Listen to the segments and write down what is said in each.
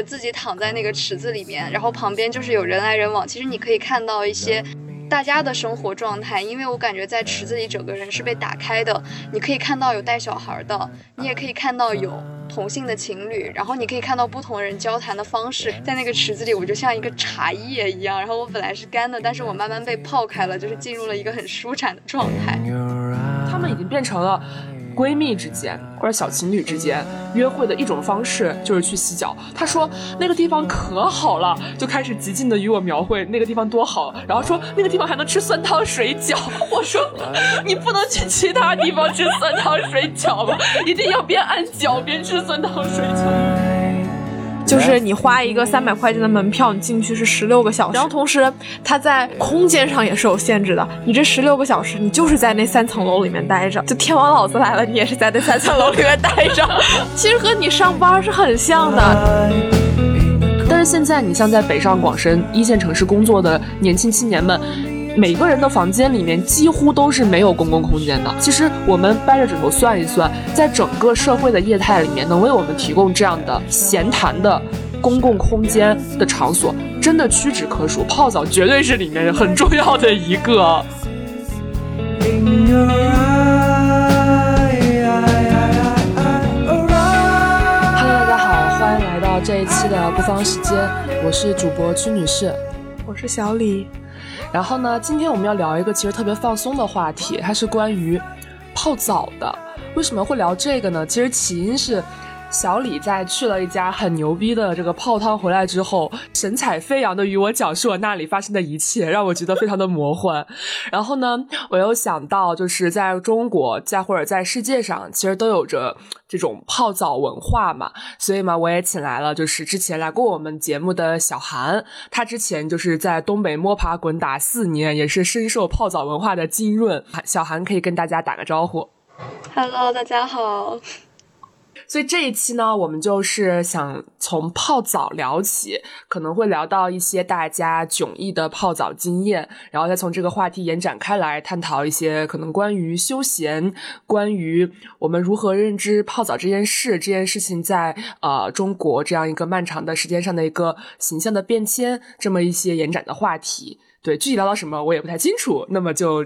就自己躺在那个池子里面，然后旁边就是有人来人往。其实你可以看到一些大家的生活状态，因为我感觉在池子里整个人是被打开的。你可以看到有带小孩的，你也可以看到有同性的情侣，然后你可以看到不同人交谈的方式。在那个池子里，我就像一个茶叶一样，然后我本来是干的，但是我慢慢被泡开了，就是进入了一个很舒展的状态。他们已经变成了。闺蜜之间或者小情侣之间约会的一种方式就是去洗脚。她说那个地方可好了，就开始极尽的与我描绘那个地方多好，然后说那个地方还能吃酸汤水饺。我说你不能去其他地方吃酸汤水饺吗？一定要边按脚边吃酸汤水饺。就是你花一个三百块钱的门票，你进去是十六个小时，然后同时它在空间上也是有限制的。你这十六个小时，你就是在那三层楼里面待着。就天王老子来了，你也是在那三层楼里面待着。其实和你上班是很像的。但是现在，你像在北上广深一线城市工作的年轻青年们。每个人的房间里面几乎都是没有公共空间的。其实我们掰着指头算一算，在整个社会的业态里面，能为我们提供这样的闲谈的公共空间的场所，真的屈指可数。泡澡绝对是里面很重要的一个。Hello，大家好，欢迎来到这一期的不方时间，我是主播屈女士，我是小李。然后呢，今天我们要聊一个其实特别放松的话题，它是关于泡澡的。为什么会聊这个呢？其实起因是。小李在去了一家很牛逼的这个泡汤回来之后，神采飞扬的与我讲述了那里发生的一切，让我觉得非常的魔幻。然后呢，我又想到，就是在中国，在或者在世界上，其实都有着这种泡澡文化嘛。所以嘛，我也请来了，就是之前来过我们节目的小韩，他之前就是在东北摸爬滚打四年，也是深受泡澡文化的浸润。小韩可以跟大家打个招呼。Hello，大家好。所以这一期呢，我们就是想从泡澡聊起，可能会聊到一些大家迥异的泡澡经验，然后再从这个话题延展开来，探讨一些可能关于休闲、关于我们如何认知泡澡这件事，这件事情在呃中国这样一个漫长的时间上的一个形象的变迁，这么一些延展的话题。对，具体聊到什么我也不太清楚，那么就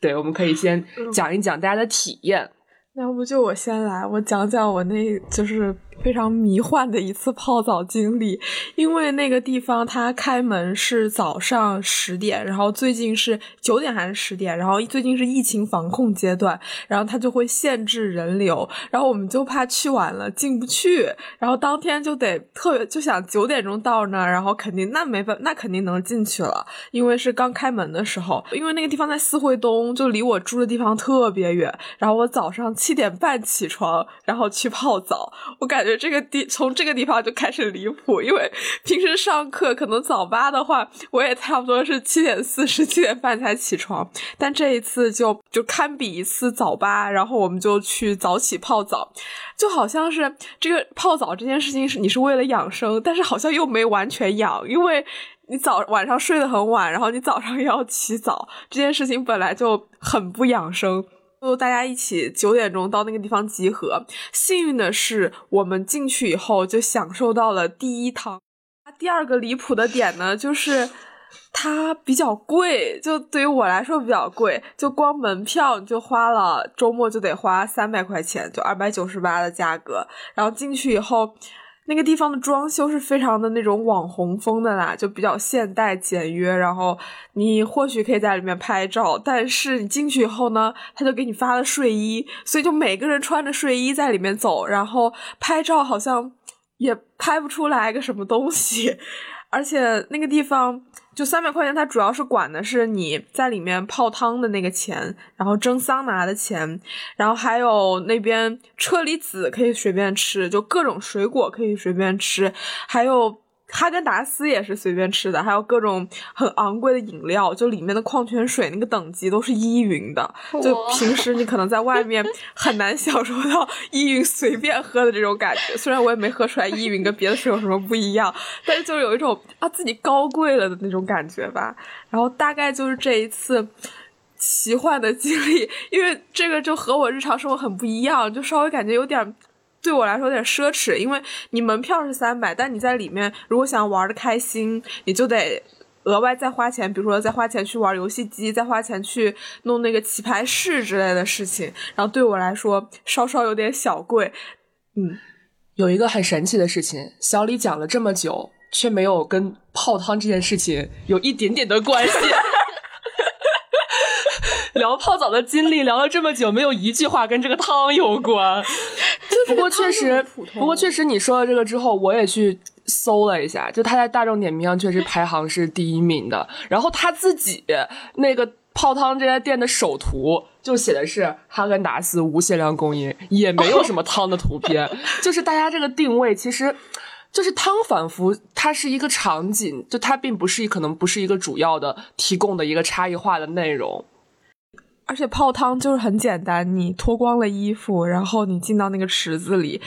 对，我们可以先讲一讲大家的体验。那要不就我先来，我讲讲我那就是。非常迷幻的一次泡澡经历，因为那个地方它开门是早上十点，然后最近是九点还是十点，然后最近是疫情防控阶段，然后它就会限制人流，然后我们就怕去晚了进不去，然后当天就得特别就想九点钟到那儿，然后肯定那没办那肯定能进去了，因为是刚开门的时候，因为那个地方在四惠东，就离我住的地方特别远，然后我早上七点半起床，然后去泡澡，我感。觉这个地从这个地方就开始离谱，因为平时上课可能早八的话，我也差不多是七点四十、七点半才起床，但这一次就就堪比一次早八，然后我们就去早起泡澡，就好像是这个泡澡这件事情是你是为了养生，但是好像又没完全养，因为你早晚上睡得很晚，然后你早上又要起早，这件事情本来就很不养生。就大家一起九点钟到那个地方集合。幸运的是，我们进去以后就享受到了第一汤。第二个离谱的点呢，就是它比较贵，就对于我来说比较贵，就光门票就花了周末就得花三百块钱，就二百九十八的价格。然后进去以后。那个地方的装修是非常的那种网红风的啦，就比较现代简约。然后你或许可以在里面拍照，但是你进去以后呢，他就给你发了睡衣，所以就每个人穿着睡衣在里面走，然后拍照好像也拍不出来个什么东西，而且那个地方。就三百块钱，它主要是管的是你在里面泡汤的那个钱，然后蒸桑拿的钱，然后还有那边车厘子可以随便吃，就各种水果可以随便吃，还有。哈根达斯也是随便吃的，还有各种很昂贵的饮料，就里面的矿泉水那个等级都是依云的，就平时你可能在外面 很难享受到依云随便喝的这种感觉。虽然我也没喝出来依云跟别的水有什么不一样，但是就是有一种啊自己高贵了的那种感觉吧。然后大概就是这一次奇幻的经历，因为这个就和我日常生活很不一样，就稍微感觉有点。对我来说有点奢侈，因为你门票是三百，但你在里面如果想玩的开心，你就得额外再花钱，比如说再花钱去玩游戏机，再花钱去弄那个棋牌室之类的事情。然后对我来说稍稍有点小贵。嗯，有一个很神奇的事情，小李讲了这么久，却没有跟泡汤这件事情有一点点的关系。聊泡澡的经历聊了这么久，没有一句话跟这个汤有关。不过确实，不过确实，你说了这个之后，我也去搜了一下，就他在大众点评上确实排行是第一名的。然后他自己那个泡汤这家店的首图就写的是哈根达斯无限量供应，也没有什么 汤的图片。就是大家这个定位，其实就是汤仿佛它是一个场景，就它并不是可能不是一个主要的提供的一个差异化的内容。而且泡汤就是很简单，你脱光了衣服，然后你进到那个池子里。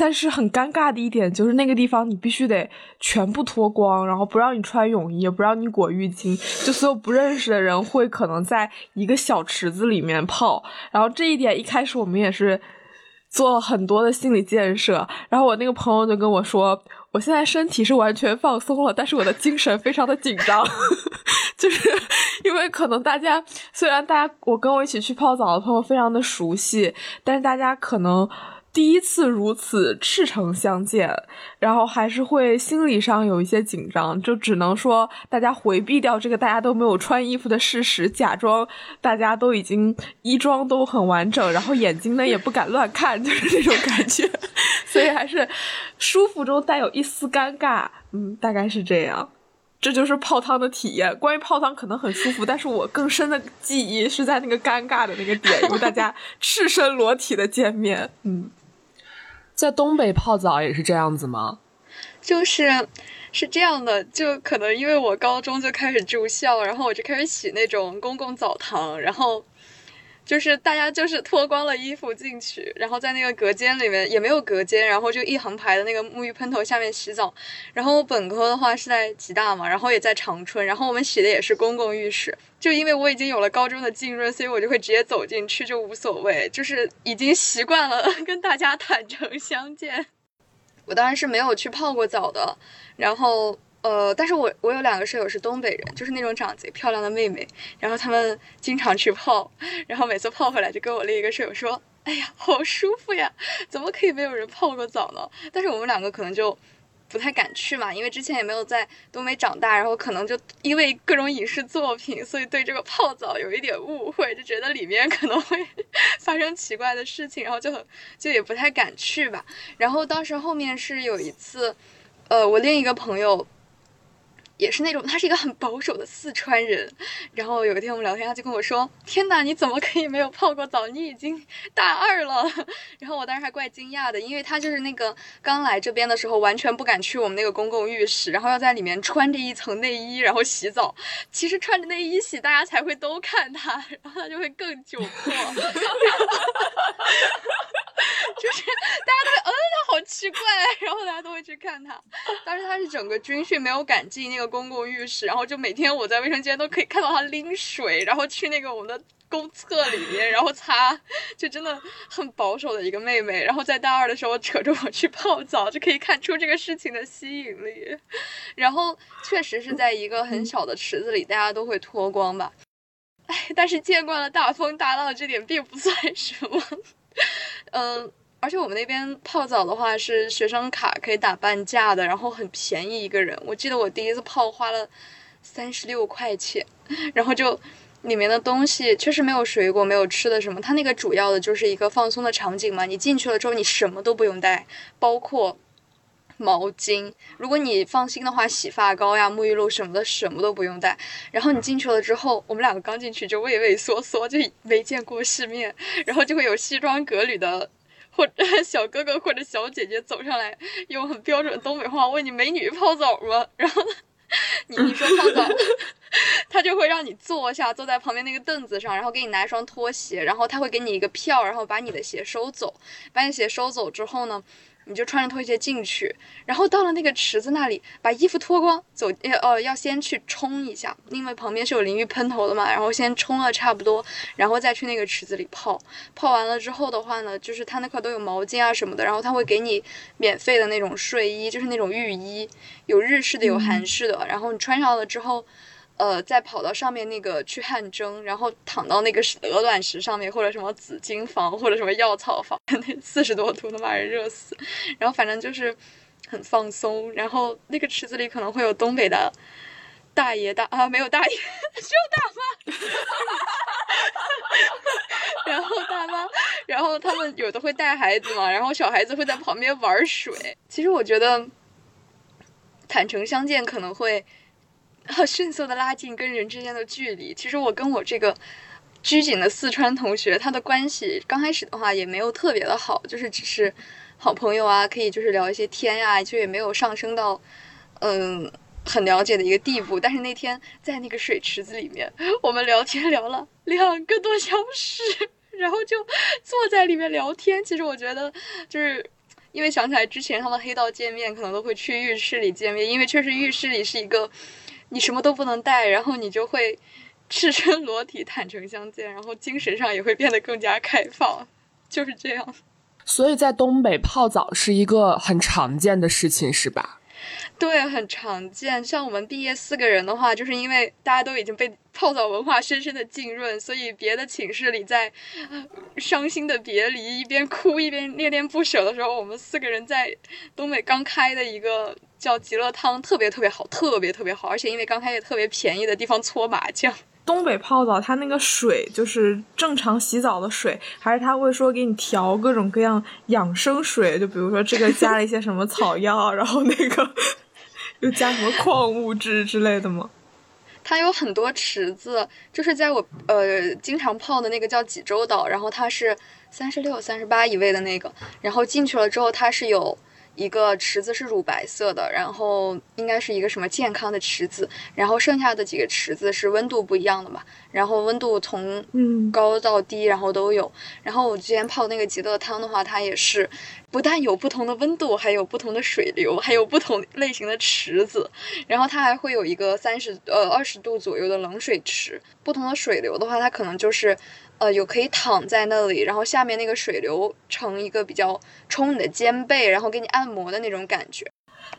但是很尴尬的一点就是那个地方你必须得全部脱光，然后不让你穿泳衣，也不让你裹浴巾，就所有不认识的人会可能在一个小池子里面泡。然后这一点一开始我们也是做了很多的心理建设。然后我那个朋友就跟我说，我现在身体是完全放松了，但是我的精神非常的紧张。就是因为可能大家虽然大家我跟我一起去泡澡的朋友非常的熟悉，但是大家可能第一次如此赤诚相见，然后还是会心理上有一些紧张，就只能说大家回避掉这个大家都没有穿衣服的事实，假装大家都已经衣装都很完整，然后眼睛呢也不敢乱看，就是那种感觉，所以还是舒服中带有一丝尴尬，嗯，大概是这样。这就是泡汤的体验。关于泡汤可能很舒服，但是我更深的记忆是在那个尴尬的那个点，因为大家赤身裸体的见面。嗯，在东北泡澡也是这样子吗？就是是这样的，就可能因为我高中就开始住校，然后我就开始洗那种公共澡堂，然后。就是大家就是脱光了衣服进去，然后在那个隔间里面也没有隔间，然后就一横排的那个沐浴喷头下面洗澡。然后我本科的话是在吉大嘛，然后也在长春，然后我们洗的也是公共浴室。就因为我已经有了高中的浸润，所以我就会直接走进去，就无所谓，就是已经习惯了 跟大家坦诚相见。我当然是没有去泡过澡的，然后。呃，但是我我有两个舍友是东北人，就是那种长贼漂亮的妹妹，然后他们经常去泡，然后每次泡回来就跟我另一个舍友说：“哎呀，好舒服呀，怎么可以没有人泡过澡呢？”但是我们两个可能就不太敢去嘛，因为之前也没有在东北长大，然后可能就因为各种影视作品，所以对这个泡澡有一点误会，就觉得里面可能会 发生奇怪的事情，然后就很就也不太敢去吧。然后当时后面是有一次，呃，我另一个朋友。也是那种，他是一个很保守的四川人。然后有一天我们聊天，他就跟我说：“天哪，你怎么可以没有泡过澡？你已经大二了。”然后我当时还怪惊讶的，因为他就是那个刚来这边的时候完全不敢去我们那个公共浴室，然后要在里面穿着一层内衣然后洗澡。其实穿着内衣洗，大家才会都看他，然后他就会更窘迫。就是大家都会，嗯，他好奇怪，然后大家都会去看他。当时他是整个军训没有敢进那个公共浴室，然后就每天我在卫生间都可以看到他拎水，然后去那个我们的公厕里面，然后擦，就真的很保守的一个妹妹。然后在大二的时候扯着我去泡澡，就可以看出这个事情的吸引力。然后确实是在一个很小的池子里，大家都会脱光吧。哎，但是见惯了大风大浪，这点并不算什么。嗯，而且我们那边泡澡的话是学生卡可以打半价的，然后很便宜一个人。我记得我第一次泡花了三十六块钱，然后就里面的东西确实没有水果，没有吃的什么。它那个主要的就是一个放松的场景嘛。你进去了之后，你什么都不用带，包括。毛巾，如果你放心的话，洗发膏呀、沐浴露什么的，什么都不用带。然后你进去了之后，我们两个刚进去就畏畏缩缩，就没见过世面。然后就会有西装革履的或者 小哥哥或者小姐姐走上来，用很标准的东北话问你：“美女泡澡吗？” 然后你你说泡澡，他就会让你坐下，坐在旁边那个凳子上，然后给你拿一双拖鞋，然后他会给你一个票，然后把你的鞋收走。把你鞋收走之后呢？你就穿着拖鞋进去，然后到了那个池子那里，把衣服脱光，走，呃，要先去冲一下，因为旁边是有淋浴喷头的嘛，然后先冲了差不多，然后再去那个池子里泡。泡完了之后的话呢，就是他那块都有毛巾啊什么的，然后他会给你免费的那种睡衣，就是那种浴衣，有日式的，有韩式的，然后你穿上了之后。呃，再跑到上面那个去汗蒸，然后躺到那个鹅卵石上面，或者什么紫金房，或者什么药草房，那四十多度能把人热死。然后反正就是很放松。然后那个池子里可能会有东北的大爷大啊，没有大爷，只有大妈。然后大妈，然后他们有的会带孩子嘛，然后小孩子会在旁边玩水。其实我觉得坦诚相见可能会。迅速的拉近跟人之间的距离。其实我跟我这个拘谨的四川同学，他的关系刚开始的话也没有特别的好，就是只是好朋友啊，可以就是聊一些天呀，就也没有上升到嗯很了解的一个地步。但是那天在那个水池子里面，我们聊天聊了两个多小时，然后就坐在里面聊天。其实我觉得就是因为想起来之前他们黑道见面可能都会去浴室里见面，因为确实浴室里是一个。你什么都不能带，然后你就会赤身裸体坦诚相见，然后精神上也会变得更加开放，就是这样。所以在东北泡澡是一个很常见的事情，是吧？对，很常见。像我们毕业四个人的话，就是因为大家都已经被泡澡文化深深的浸润，所以别的寝室里在伤心的别离，一边哭一边恋恋不舍的时候，我们四个人在东北刚开的一个叫极乐汤，特别特别好，特别特别好，而且因为刚开始特别便宜的地方搓麻将。东北泡澡，它那个水就是正常洗澡的水，还是他会说给你调各种各样养生水？就比如说这个加了一些什么草药，然后那个又加什么矿物质之类的吗？它有很多池子，就是在我呃经常泡的那个叫济州岛，然后它是三十六、三十八一位的那个，然后进去了之后，它是有。一个池子是乳白色的，然后应该是一个什么健康的池子，然后剩下的几个池子是温度不一样的嘛，然后温度从高到低，然后都有。然后我之前泡那个极乐汤的话，它也是不但有不同的温度，还有不同的水流，还有不同类型的池子，然后它还会有一个三十呃二十度左右的冷水池。不同的水流的话，它可能就是。呃，有可以躺在那里，然后下面那个水流成一个比较冲你的肩背，然后给你按摩的那种感觉。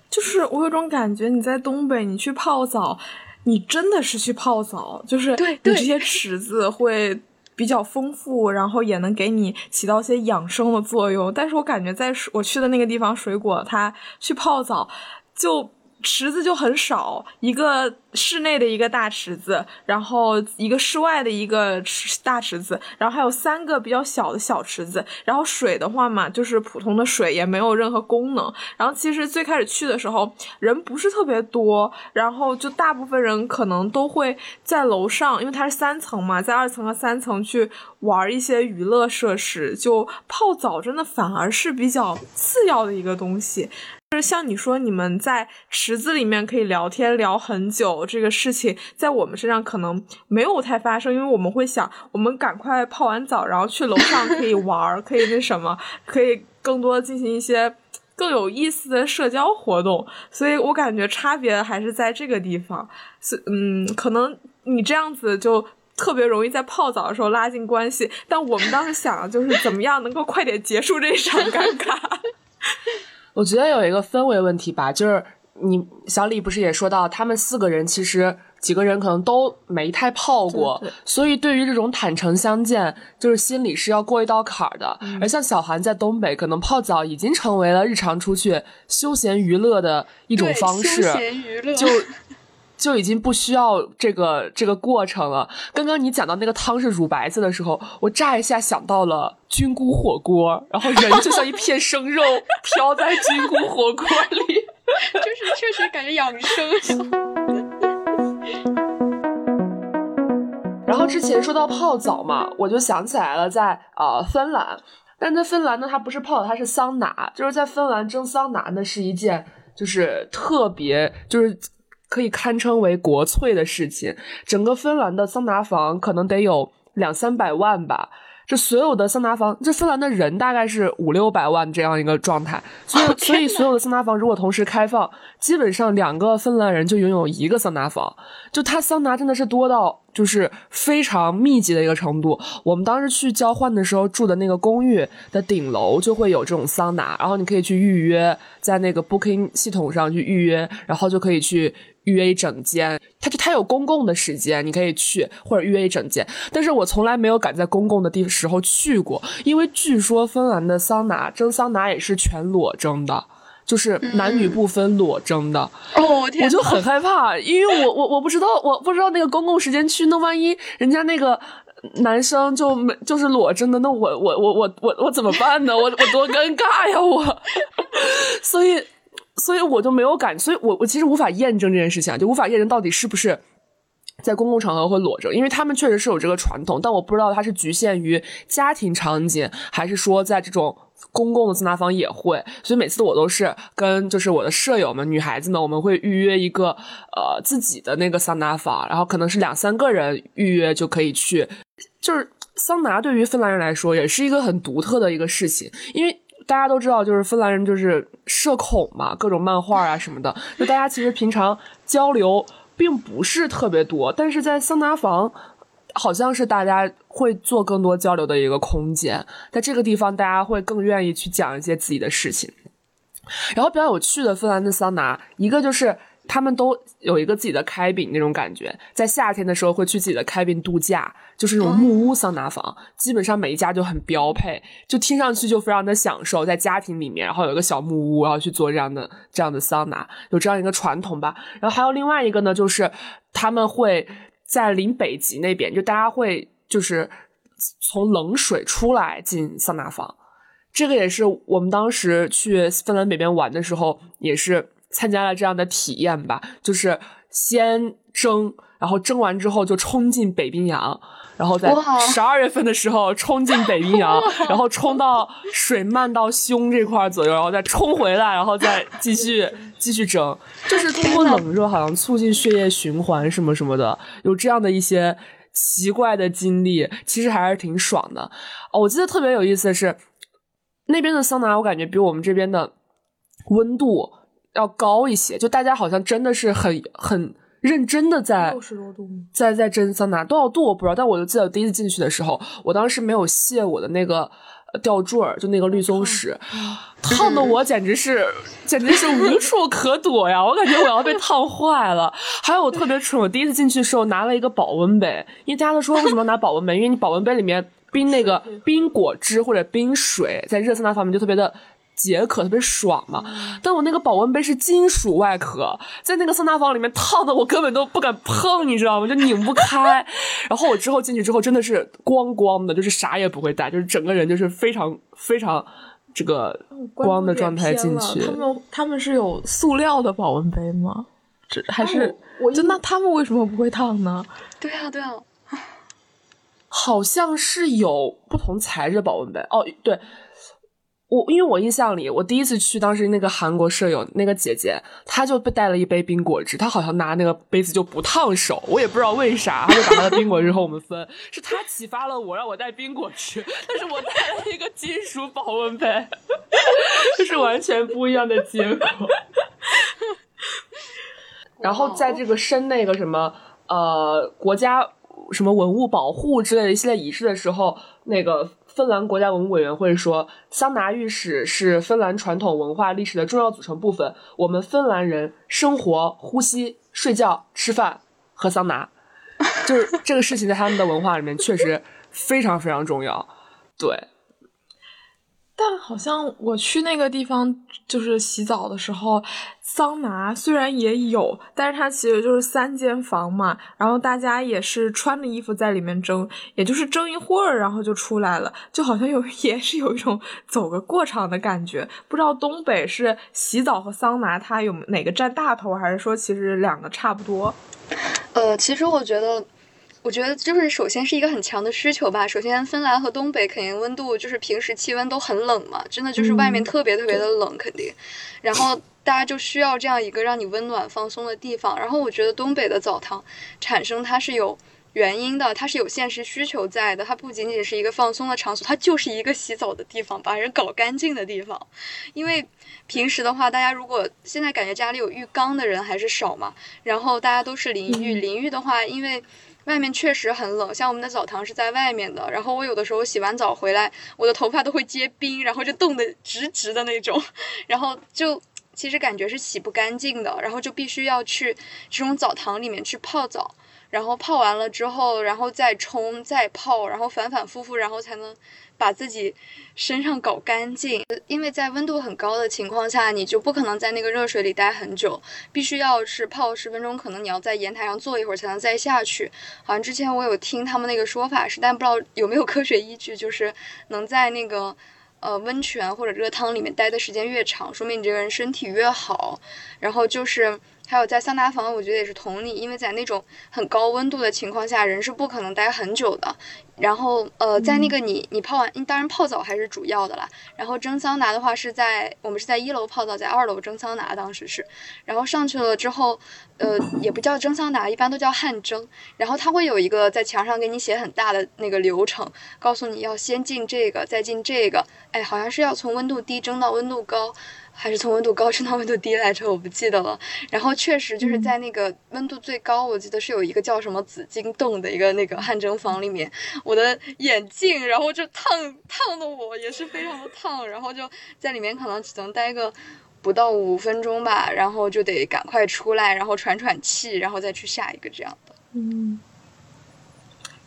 就是我有种感觉，你在东北，你去泡澡，你真的是去泡澡，就是你这些池子会比较丰富，然后也能给你起到一些养生的作用。但是我感觉在我去的那个地方，水果它去泡澡就。池子就很少，一个室内的一个大池子，然后一个室外的一个池大池子，然后还有三个比较小的小池子。然后水的话嘛，就是普通的水，也没有任何功能。然后其实最开始去的时候人不是特别多，然后就大部分人可能都会在楼上，因为它是三层嘛，在二层和三层去玩一些娱乐设施。就泡澡真的反而是比较次要的一个东西。就是像你说，你们在池子里面可以聊天聊很久，这个事情在我们身上可能没有太发生，因为我们会想，我们赶快泡完澡，然后去楼上可以玩，可以那什么，可以更多进行一些更有意思的社交活动。所以我感觉差别还是在这个地方。是，嗯，可能你这样子就特别容易在泡澡的时候拉近关系，但我们当时想就是怎么样能够快点结束这场尴尬。我觉得有一个氛围问题吧，就是你小李不是也说到，他们四个人其实几个人可能都没太泡过，所以对于这种坦诚相见，就是心里是要过一道坎儿的。而像小韩在东北，可能泡澡已经成为了日常出去休闲娱乐的一种方式，休闲娱乐就。就已经不需要这个这个过程了。刚刚你讲到那个汤是乳白色的时候，我乍一下想到了菌菇火锅，然后人就像一片生肉飘在菌菇火锅里，就是确实感觉养生。然后之前说到泡澡嘛，我就想起来了，在呃芬兰，但在芬兰呢，它不是泡，它是桑拿，就是在芬兰蒸桑拿呢是一件就是特别就是。可以堪称为国粹的事情。整个芬兰的桑拿房可能得有两三百万吧。这所有的桑拿房，这芬兰的人大概是五六百万这样一个状态，所以所以所有的桑拿房如果同时开放，基本上两个芬兰人就拥有一个桑拿房，就他桑拿真的是多到就是非常密集的一个程度。我们当时去交换的时候住的那个公寓的顶楼就会有这种桑拿，然后你可以去预约，在那个 Booking 系统上去预约，然后就可以去。预约一整间，它就它有公共的时间，你可以去或者预约一整间。但是我从来没有敢在公共的地时候去过，因为据说芬兰的桑拿蒸桑拿也是全裸蒸的，就是男女不分裸蒸的。哦，我就很害怕，因为我我我不知道，我不知道那个公共时间区，那万一人家那个男生就没就是裸蒸的，那我我我我我我怎么办呢？我我多尴尬呀！我，所以。所以我就没有敢，所以我我其实无法验证这件事情，就无法验证到底是不是在公共场合会裸着，因为他们确实是有这个传统，但我不知道它是局限于家庭场景，还是说在这种公共的桑拿房也会。所以每次我都是跟就是我的舍友们，女孩子们，我们会预约一个呃自己的那个桑拿房，然后可能是两三个人预约就可以去。就是桑拿对于芬兰人来说也是一个很独特的一个事情，因为。大家都知道，就是芬兰人就是社恐嘛，各种漫画啊什么的，就大家其实平常交流并不是特别多，但是在桑拿房，好像是大家会做更多交流的一个空间，在这个地方，大家会更愿意去讲一些自己的事情。然后比较有趣的芬兰的桑拿，一个就是。他们都有一个自己的开宾那种感觉，在夏天的时候会去自己的开宾度假，就是那种木屋桑拿房，基本上每一家就很标配，就听上去就非常的享受，在家庭里面，然后有一个小木屋，然后去做这样的这样的桑拿，有这样一个传统吧。然后还有另外一个呢，就是他们会在临北极那边，就大家会就是从冷水出来进桑拿房，这个也是我们当时去芬兰北边玩的时候也是。参加了这样的体验吧，就是先蒸，然后蒸完之后就冲进北冰洋，然后在十二月份的时候冲进北冰洋，然后冲到水漫到胸这块左右，然后再冲回来，然后再继续 继续蒸，就是通过冷热好像促进血液循环什么什么的，有这样的一些奇怪的经历，其实还是挺爽的。哦，我记得特别有意思的是，那边的桑拿我感觉比我们这边的温度。要高一些，就大家好像真的是很很认真的在六十多度，在在蒸桑拿多少度我不知道，但我就记得第一次进去的时候，我当时没有卸我的那个吊坠儿，就那个绿松石，烫的我简直是简直是无处可躲呀！我感觉我要被烫坏了。还有我特别蠢，我第一次进去的时候拿了一个保温杯，因为大家都说为什么要拿保温杯？因为你保温杯里面冰那个冰果汁或者冰水，在热桑拿方面就特别的。解渴特别爽嘛，但我那个保温杯是金属外壳，在那个桑拿房里面烫的我根本都不敢碰，你知道吗？就拧不开。然后我之后进去之后真的是光光的，就是啥也不会带，就是整个人就是非常非常这个光的状态进去。他们他们是有塑料的保温杯吗？这还是就那他们为什么不会烫呢？对啊对啊，好像是有不同材质保温杯哦，对。我因为我印象里，我第一次去，当时那个韩国舍友那个姐姐，她就被带了一杯冰果汁，她好像拿那个杯子就不烫手，我也不知道为啥，她就把她的冰果汁和我们分，是她启发了我让我带冰果汁，但是我带了一个金属保温杯，这 是完全不一样的结果。然后在这个申那个什么呃国家什么文物保护之类的一系列仪式的时候，那个。芬兰国家文物委员会说，桑拿浴室是芬兰传统文化历史的重要组成部分。我们芬兰人生活、呼吸、睡觉、吃饭、喝桑拿，就是这个事情在他们的文化里面确实非常非常重要。对。但好像我去那个地方就是洗澡的时候，桑拿虽然也有，但是它其实就是三间房嘛，然后大家也是穿着衣服在里面蒸，也就是蒸一会儿，然后就出来了，就好像有 也是有一种走个过场的感觉。不知道东北是洗澡和桑拿它有哪个占大头，还是说其实两个差不多？呃，其实我觉得。我觉得就是首先是一个很强的需求吧。首先，芬兰和东北肯定温度就是平时气温都很冷嘛，真的就是外面特别特别的冷，肯定。然后大家就需要这样一个让你温暖放松的地方。然后我觉得东北的澡堂产生它是有原因的，它是有现实需求在的，它不仅仅是一个放松的场所，它就是一个洗澡的地方，把人搞干净的地方。因为平时的话，大家如果现在感觉家里有浴缸的人还是少嘛，然后大家都是淋浴，淋浴的话，因为外面确实很冷，像我们的澡堂是在外面的，然后我有的时候洗完澡回来，我的头发都会结冰，然后就冻得直直的那种，然后就其实感觉是洗不干净的，然后就必须要去这种澡堂里面去泡澡。然后泡完了之后，然后再冲再泡，然后反反复复，然后才能把自己身上搞干净。因为在温度很高的情况下，你就不可能在那个热水里待很久，必须要是泡十分钟，可能你要在阳台上坐一会儿才能再下去。好像之前我有听他们那个说法是，但不知道有没有科学依据，就是能在那个呃温泉或者热汤里面待的时间越长，说明你这个人身体越好。然后就是。还有在桑拿房，我觉得也是同理，因为在那种很高温度的情况下，人是不可能待很久的。然后，呃，在那个你你泡完，当然泡澡还是主要的啦。然后蒸桑拿的话是在我们是在一楼泡澡，在二楼蒸桑拿，当时是。然后上去了之后，呃，也不叫蒸桑拿，一般都叫汗蒸。然后它会有一个在墙上给你写很大的那个流程，告诉你要先进这个，再进这个。哎，好像是要从温度低蒸到温度高。还是从温度高升到温度低来着，我不记得了。然后确实就是在那个温度最高，我记得是有一个叫什么紫金洞的一个那个汗蒸房里面，我的眼镜，然后就烫烫的我也是非常的烫，然后就在里面可能只能待个不到五分钟吧，然后就得赶快出来，然后喘喘气，然后再去下一个这样的。嗯。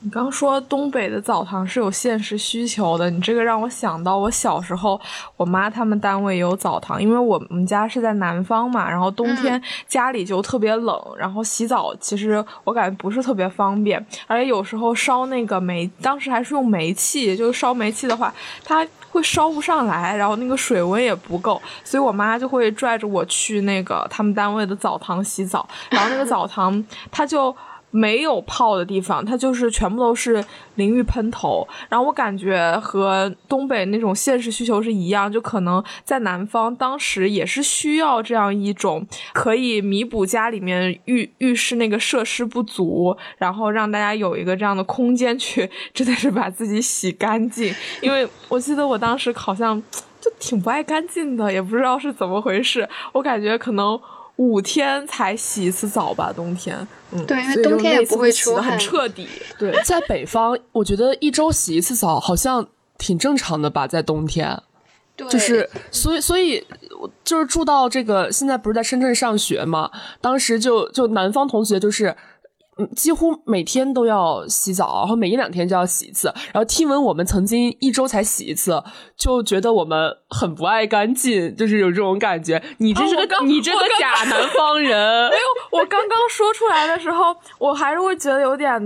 你刚说东北的澡堂是有现实需求的，你这个让我想到我小时候，我妈他们单位有澡堂，因为我们家是在南方嘛，然后冬天家里就特别冷，然后洗澡其实我感觉不是特别方便，而且有时候烧那个煤，当时还是用煤气，就是烧煤气的话，它会烧不上来，然后那个水温也不够，所以我妈就会拽着我去那个他们单位的澡堂洗澡，然后那个澡堂它就。没有泡的地方，它就是全部都是淋浴喷头。然后我感觉和东北那种现实需求是一样，就可能在南方当时也是需要这样一种可以弥补家里面浴浴室那个设施不足，然后让大家有一个这样的空间去，真的是把自己洗干净。因为我记得我当时好像就挺不爱干净的，也不知道是怎么回事。我感觉可能。五天才洗一次澡吧，冬天。嗯，对，因为冬天也不会出很彻底。对，在北方，我觉得一周洗一次澡好像挺正常的吧，在冬天。对，就是所以所以就是住到这个现在不是在深圳上学嘛，当时就就南方同学就是。嗯，几乎每天都要洗澡，然后每一两天就要洗一次。然后听闻我们曾经一周才洗一次，就觉得我们很不爱干净，就是有这种感觉。你这是个你这个假南方人。没有，我刚刚说出来的时候，我还是会觉得有点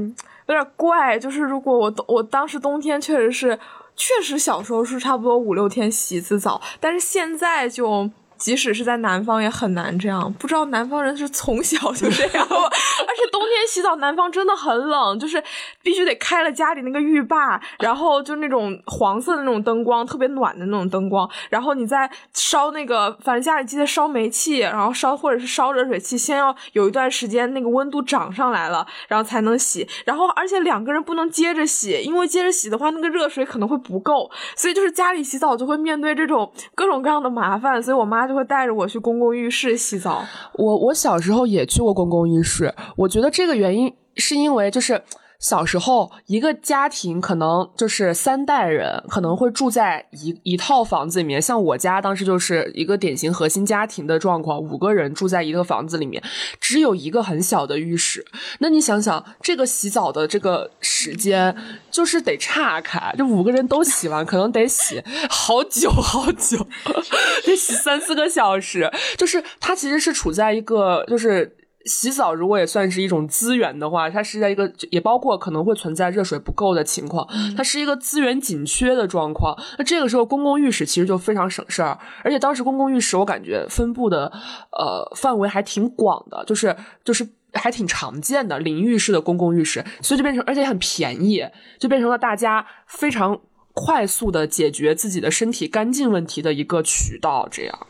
有点怪。就是如果我我当时冬天确实是确实小时候是差不多五六天洗一次澡，但是现在就。即使是在南方也很难这样，不知道南方人是从小就这样？而且冬天洗澡，南方真的很冷，就是必须得开了家里那个浴霸，然后就那种黄色的那种灯光，特别暖的那种灯光，然后你再烧那个，反正家里记得烧煤气，然后烧或者是烧热水器，先要有一段时间那个温度涨上来了，然后才能洗。然后而且两个人不能接着洗，因为接着洗的话，那个热水可能会不够，所以就是家里洗澡就会面对这种各种各样的麻烦，所以我妈。就会带着我去公共浴室洗澡。我我小时候也去过公共浴室，我觉得这个原因是因为就是。小时候，一个家庭可能就是三代人，可能会住在一一套房子里面。像我家当时就是一个典型核心家庭的状况，五个人住在一个房子里面，只有一个很小的浴室。那你想想，这个洗澡的这个时间就是得岔开，这五个人都洗完，可能得洗好久好久，得洗三四个小时。就是它其实是处在一个就是。洗澡如果也算是一种资源的话，它是在一个也包括可能会存在热水不够的情况，它是一个资源紧缺的状况。那这个时候公共浴室其实就非常省事儿，而且当时公共浴室我感觉分布的呃范围还挺广的，就是就是还挺常见的淋浴式的公共浴室，所以就变成而且很便宜，就变成了大家非常快速的解决自己的身体干净问题的一个渠道，这样。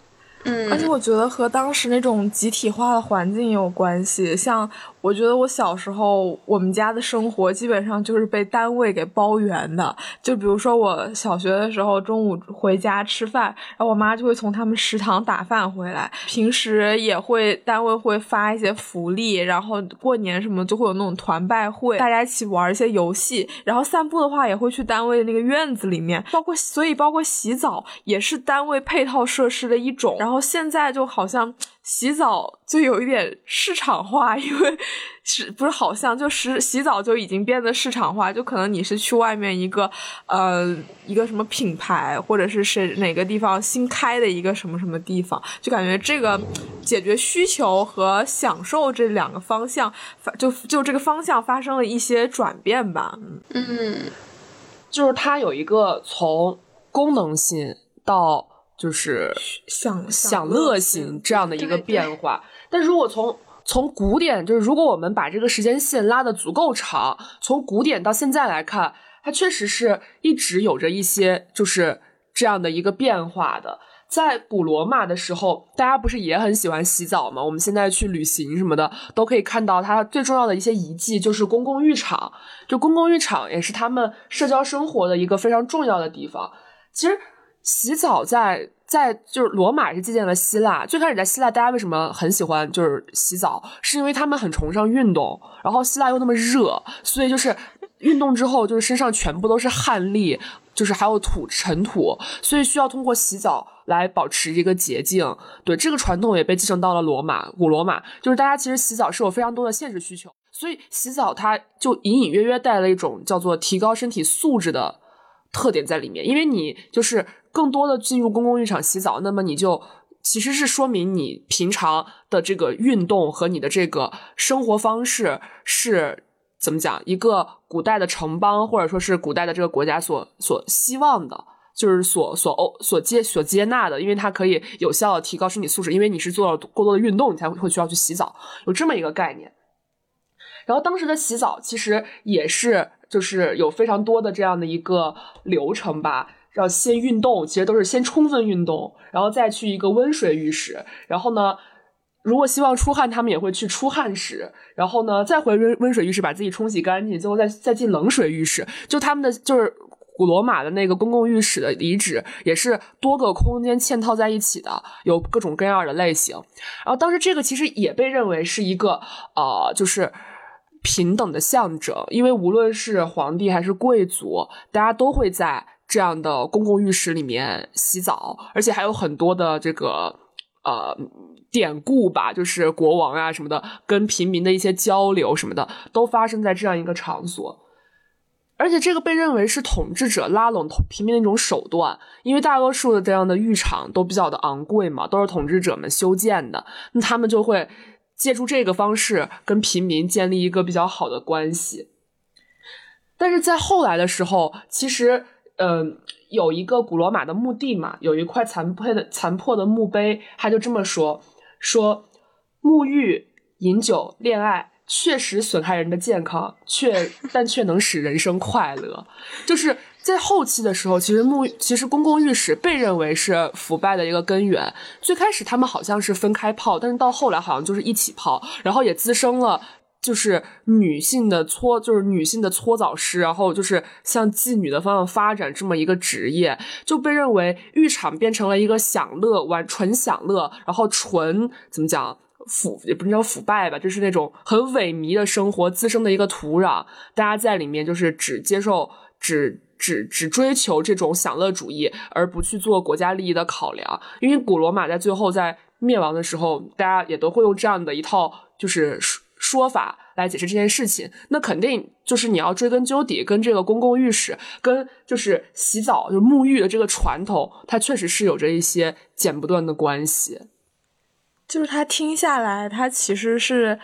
而且我觉得和当时那种集体化的环境也有关系。像我觉得我小时候我们家的生活基本上就是被单位给包圆的。就比如说我小学的时候，中午回家吃饭，然后我妈就会从他们食堂打饭回来。平时也会单位会发一些福利，然后过年什么就会有那种团拜会，大家一起玩一些游戏。然后散步的话也会去单位那个院子里面，包括所以包括洗澡也是单位配套设施的一种。然后现在就好像。洗澡就有一点市场化，因为是不是好像就是洗澡就已经变得市场化，就可能你是去外面一个呃一个什么品牌，或者是是哪个地方新开的一个什么什么地方，就感觉这个解决需求和享受这两个方向发就就这个方向发生了一些转变吧。嗯，就是它有一个从功能性到。就是享享乐型这样的一个变化，但如果从从古典，就是如果我们把这个时间线拉的足够长，从古典到现在来看，它确实是一直有着一些就是这样的一个变化的。在古罗马的时候，大家不是也很喜欢洗澡吗？我们现在去旅行什么的，都可以看到它最重要的一些遗迹，就是公共浴场。就公共浴场也是他们社交生活的一个非常重要的地方。其实。洗澡在在就是罗马是借鉴了希腊。最开始在希腊，大家为什么很喜欢就是洗澡？是因为他们很崇尚运动，然后希腊又那么热，所以就是运动之后就是身上全部都是汗粒，就是还有土尘土，所以需要通过洗澡来保持一个洁净。对这个传统也被继承到了罗马，古罗马就是大家其实洗澡是有非常多的现实需求，所以洗澡它就隐隐约约带了一种叫做提高身体素质的特点在里面，因为你就是。更多的进入公共浴场洗澡，那么你就其实是说明你平常的这个运动和你的这个生活方式是怎么讲？一个古代的城邦或者说是古代的这个国家所所希望的，就是所所哦所接所接纳的，因为它可以有效的提高身体素质，因为你是做了过多的运动，你才会需要去洗澡，有这么一个概念。然后当时的洗澡其实也是就是有非常多的这样的一个流程吧。要先运动，其实都是先充分运动，然后再去一个温水浴室。然后呢，如果希望出汗，他们也会去出汗室。然后呢，再回温温水浴室把自己冲洗干净，最后再再进冷水浴室。就他们的就是古罗马的那个公共浴室的遗址，也是多个空间嵌套在一起的，有各种各样的类型。然后当时这个其实也被认为是一个呃，就是平等的象征，因为无论是皇帝还是贵族，大家都会在。这样的公共浴室里面洗澡，而且还有很多的这个呃典故吧，就是国王啊什么的跟平民的一些交流什么的，都发生在这样一个场所。而且这个被认为是统治者拉拢平民的一种手段，因为大多数的这样的浴场都比较的昂贵嘛，都是统治者们修建的，那他们就会借助这个方式跟平民建立一个比较好的关系。但是在后来的时候，其实。嗯，有一个古罗马的墓地嘛，有一块残破的残破的墓碑，他就这么说：说沐浴、饮酒、恋爱，确实损害人的健康，却但却能使人生快乐。就是在后期的时候，其实沐其实公共浴室被认为是腐败的一个根源。最开始他们好像是分开泡，但是到后来好像就是一起泡，然后也滋生了。就是女性的搓，就是女性的搓澡师，然后就是向妓女的方向发展这么一个职业，就被认为浴场变成了一个享乐、玩纯享乐，然后纯怎么讲腐也不能叫腐败吧，就是那种很萎靡的生活滋生的一个土壤。大家在里面就是只接受、只只只追求这种享乐主义，而不去做国家利益的考量。因为古罗马在最后在灭亡的时候，大家也都会用这样的一套就是。说法来解释这件事情，那肯定就是你要追根究底，跟这个公共浴室，跟就是洗澡就沐浴的这个传统，它确实是有着一些剪不断的关系。就是他听下来，他其实是。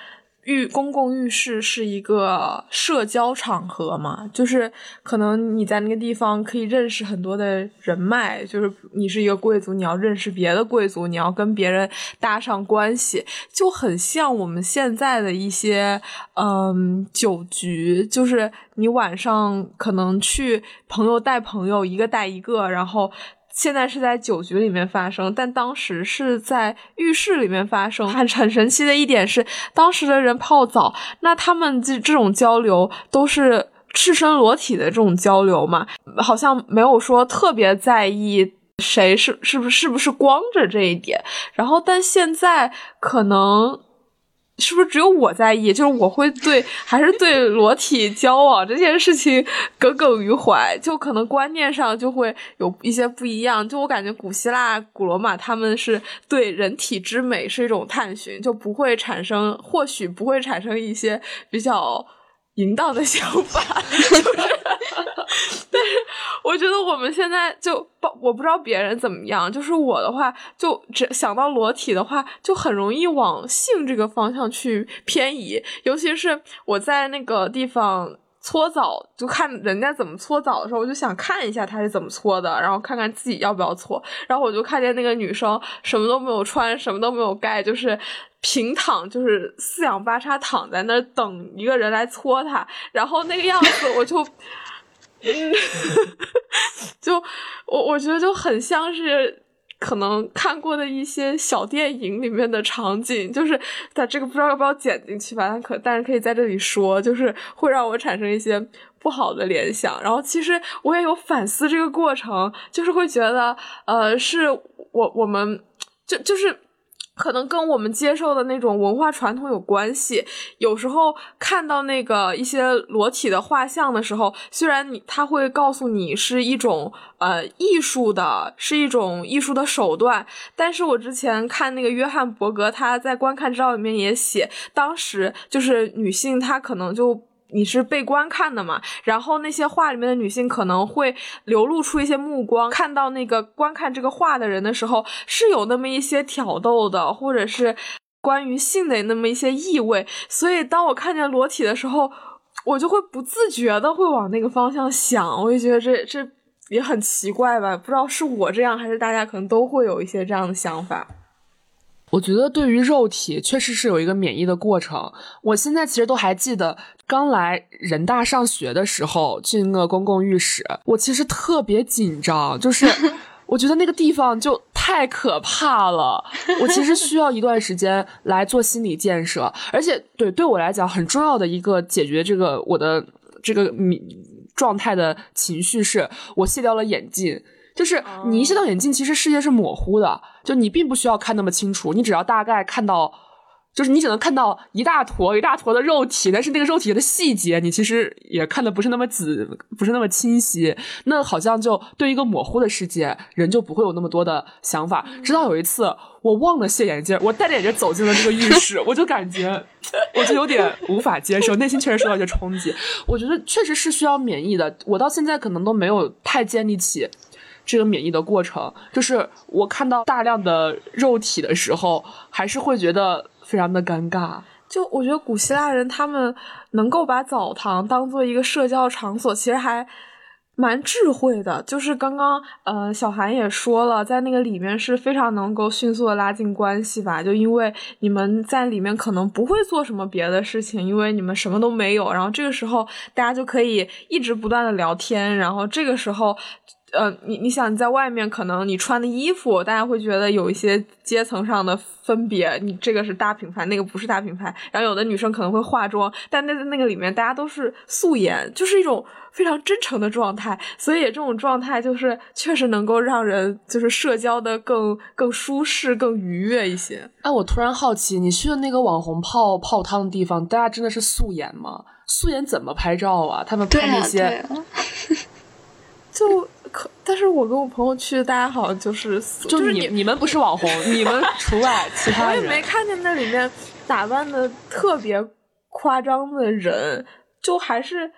浴公共浴室是一个社交场合嘛，就是可能你在那个地方可以认识很多的人脉，就是你是一个贵族，你要认识别的贵族，你要跟别人搭上关系，就很像我们现在的一些嗯酒局，就是你晚上可能去朋友带朋友，一个带一个，然后。现在是在酒局里面发生，但当时是在浴室里面发生。很很神奇的一点是，当时的人泡澡，那他们这这种交流都是赤身裸体的这种交流嘛，好像没有说特别在意谁是是不是是不是光着这一点。然后，但现在可能。是不是只有我在意？就是我会对，还是对裸体交往这件事情耿耿于怀？就可能观念上就会有一些不一样。就我感觉，古希腊、古罗马他们是对人体之美是一种探寻，就不会产生，或许不会产生一些比较。淫荡的想法，就是，但是我觉得我们现在就不，我不知道别人怎么样，就是我的话，就只想到裸体的话，就很容易往性这个方向去偏移。尤其是我在那个地方搓澡，就看人家怎么搓澡的时候，我就想看一下他是怎么搓的，然后看看自己要不要搓。然后我就看见那个女生什么都没有穿，什么都没有盖，就是。平躺就是四仰八叉躺在那儿等一个人来搓她，然后那个样子我就，嗯 就我我觉得就很像是可能看过的一些小电影里面的场景，就是在这个不知道要不要剪进去吧，但可但是可以在这里说，就是会让我产生一些不好的联想。然后其实我也有反思这个过程，就是会觉得呃，是我我们就就是。可能跟我们接受的那种文化传统有关系。有时候看到那个一些裸体的画像的时候，虽然你他会告诉你是一种呃艺术的，是一种艺术的手段，但是我之前看那个约翰伯格，他在观看照里面也写，当时就是女性她可能就。你是被观看的嘛？然后那些画里面的女性可能会流露出一些目光，看到那个观看这个画的人的时候，是有那么一些挑逗的，或者是关于性的那么一些意味。所以当我看见裸体的时候，我就会不自觉的会往那个方向想。我就觉得这这也很奇怪吧？不知道是我这样，还是大家可能都会有一些这样的想法。我觉得对于肉体确实是有一个免疫的过程。我现在其实都还记得刚来人大上学的时候进那个公共浴室，我其实特别紧张，就是 我觉得那个地方就太可怕了。我其实需要一段时间来做心理建设，而且对对我来讲很重要的一个解决这个我的这个状状态的情绪，是我卸掉了眼镜。就是你一卸掉眼镜，其实世界是模糊的，就你并不需要看那么清楚，你只要大概看到，就是你只能看到一大坨一大坨的肉体，但是那个肉体的细节你其实也看的不是那么仔，不是那么清晰。那好像就对一个模糊的世界，人就不会有那么多的想法。直到有一次我忘了卸眼镜，我戴着眼镜走进了这个浴室，我就感觉我就有点无法接受，内心确实受到一些冲击。我觉得确实是需要免疫的，我到现在可能都没有太建立起。这个免疫的过程，就是我看到大量的肉体的时候，还是会觉得非常的尴尬。就我觉得古希腊人他们能够把澡堂当做一个社交场所，其实还蛮智慧的。就是刚刚呃，小韩也说了，在那个里面是非常能够迅速的拉近关系吧。就因为你们在里面可能不会做什么别的事情，因为你们什么都没有，然后这个时候大家就可以一直不断的聊天，然后这个时候。呃，你你想在外面，可能你穿的衣服，大家会觉得有一些阶层上的分别。你这个是大品牌，那个不是大品牌。然后有的女生可能会化妆，但那在那个里面，大家都是素颜，就是一种非常真诚的状态。所以这种状态就是确实能够让人就是社交的更更舒适、更愉悦一些。哎，我突然好奇，你去的那个网红泡泡汤的地方，大家真的是素颜吗？素颜怎么拍照啊？他们拍那些，就。是我跟我朋友去，大家好像就是就是你你们不是网红，你们除外，其他人我也没看见那里面打扮的特别夸张的人，就还是。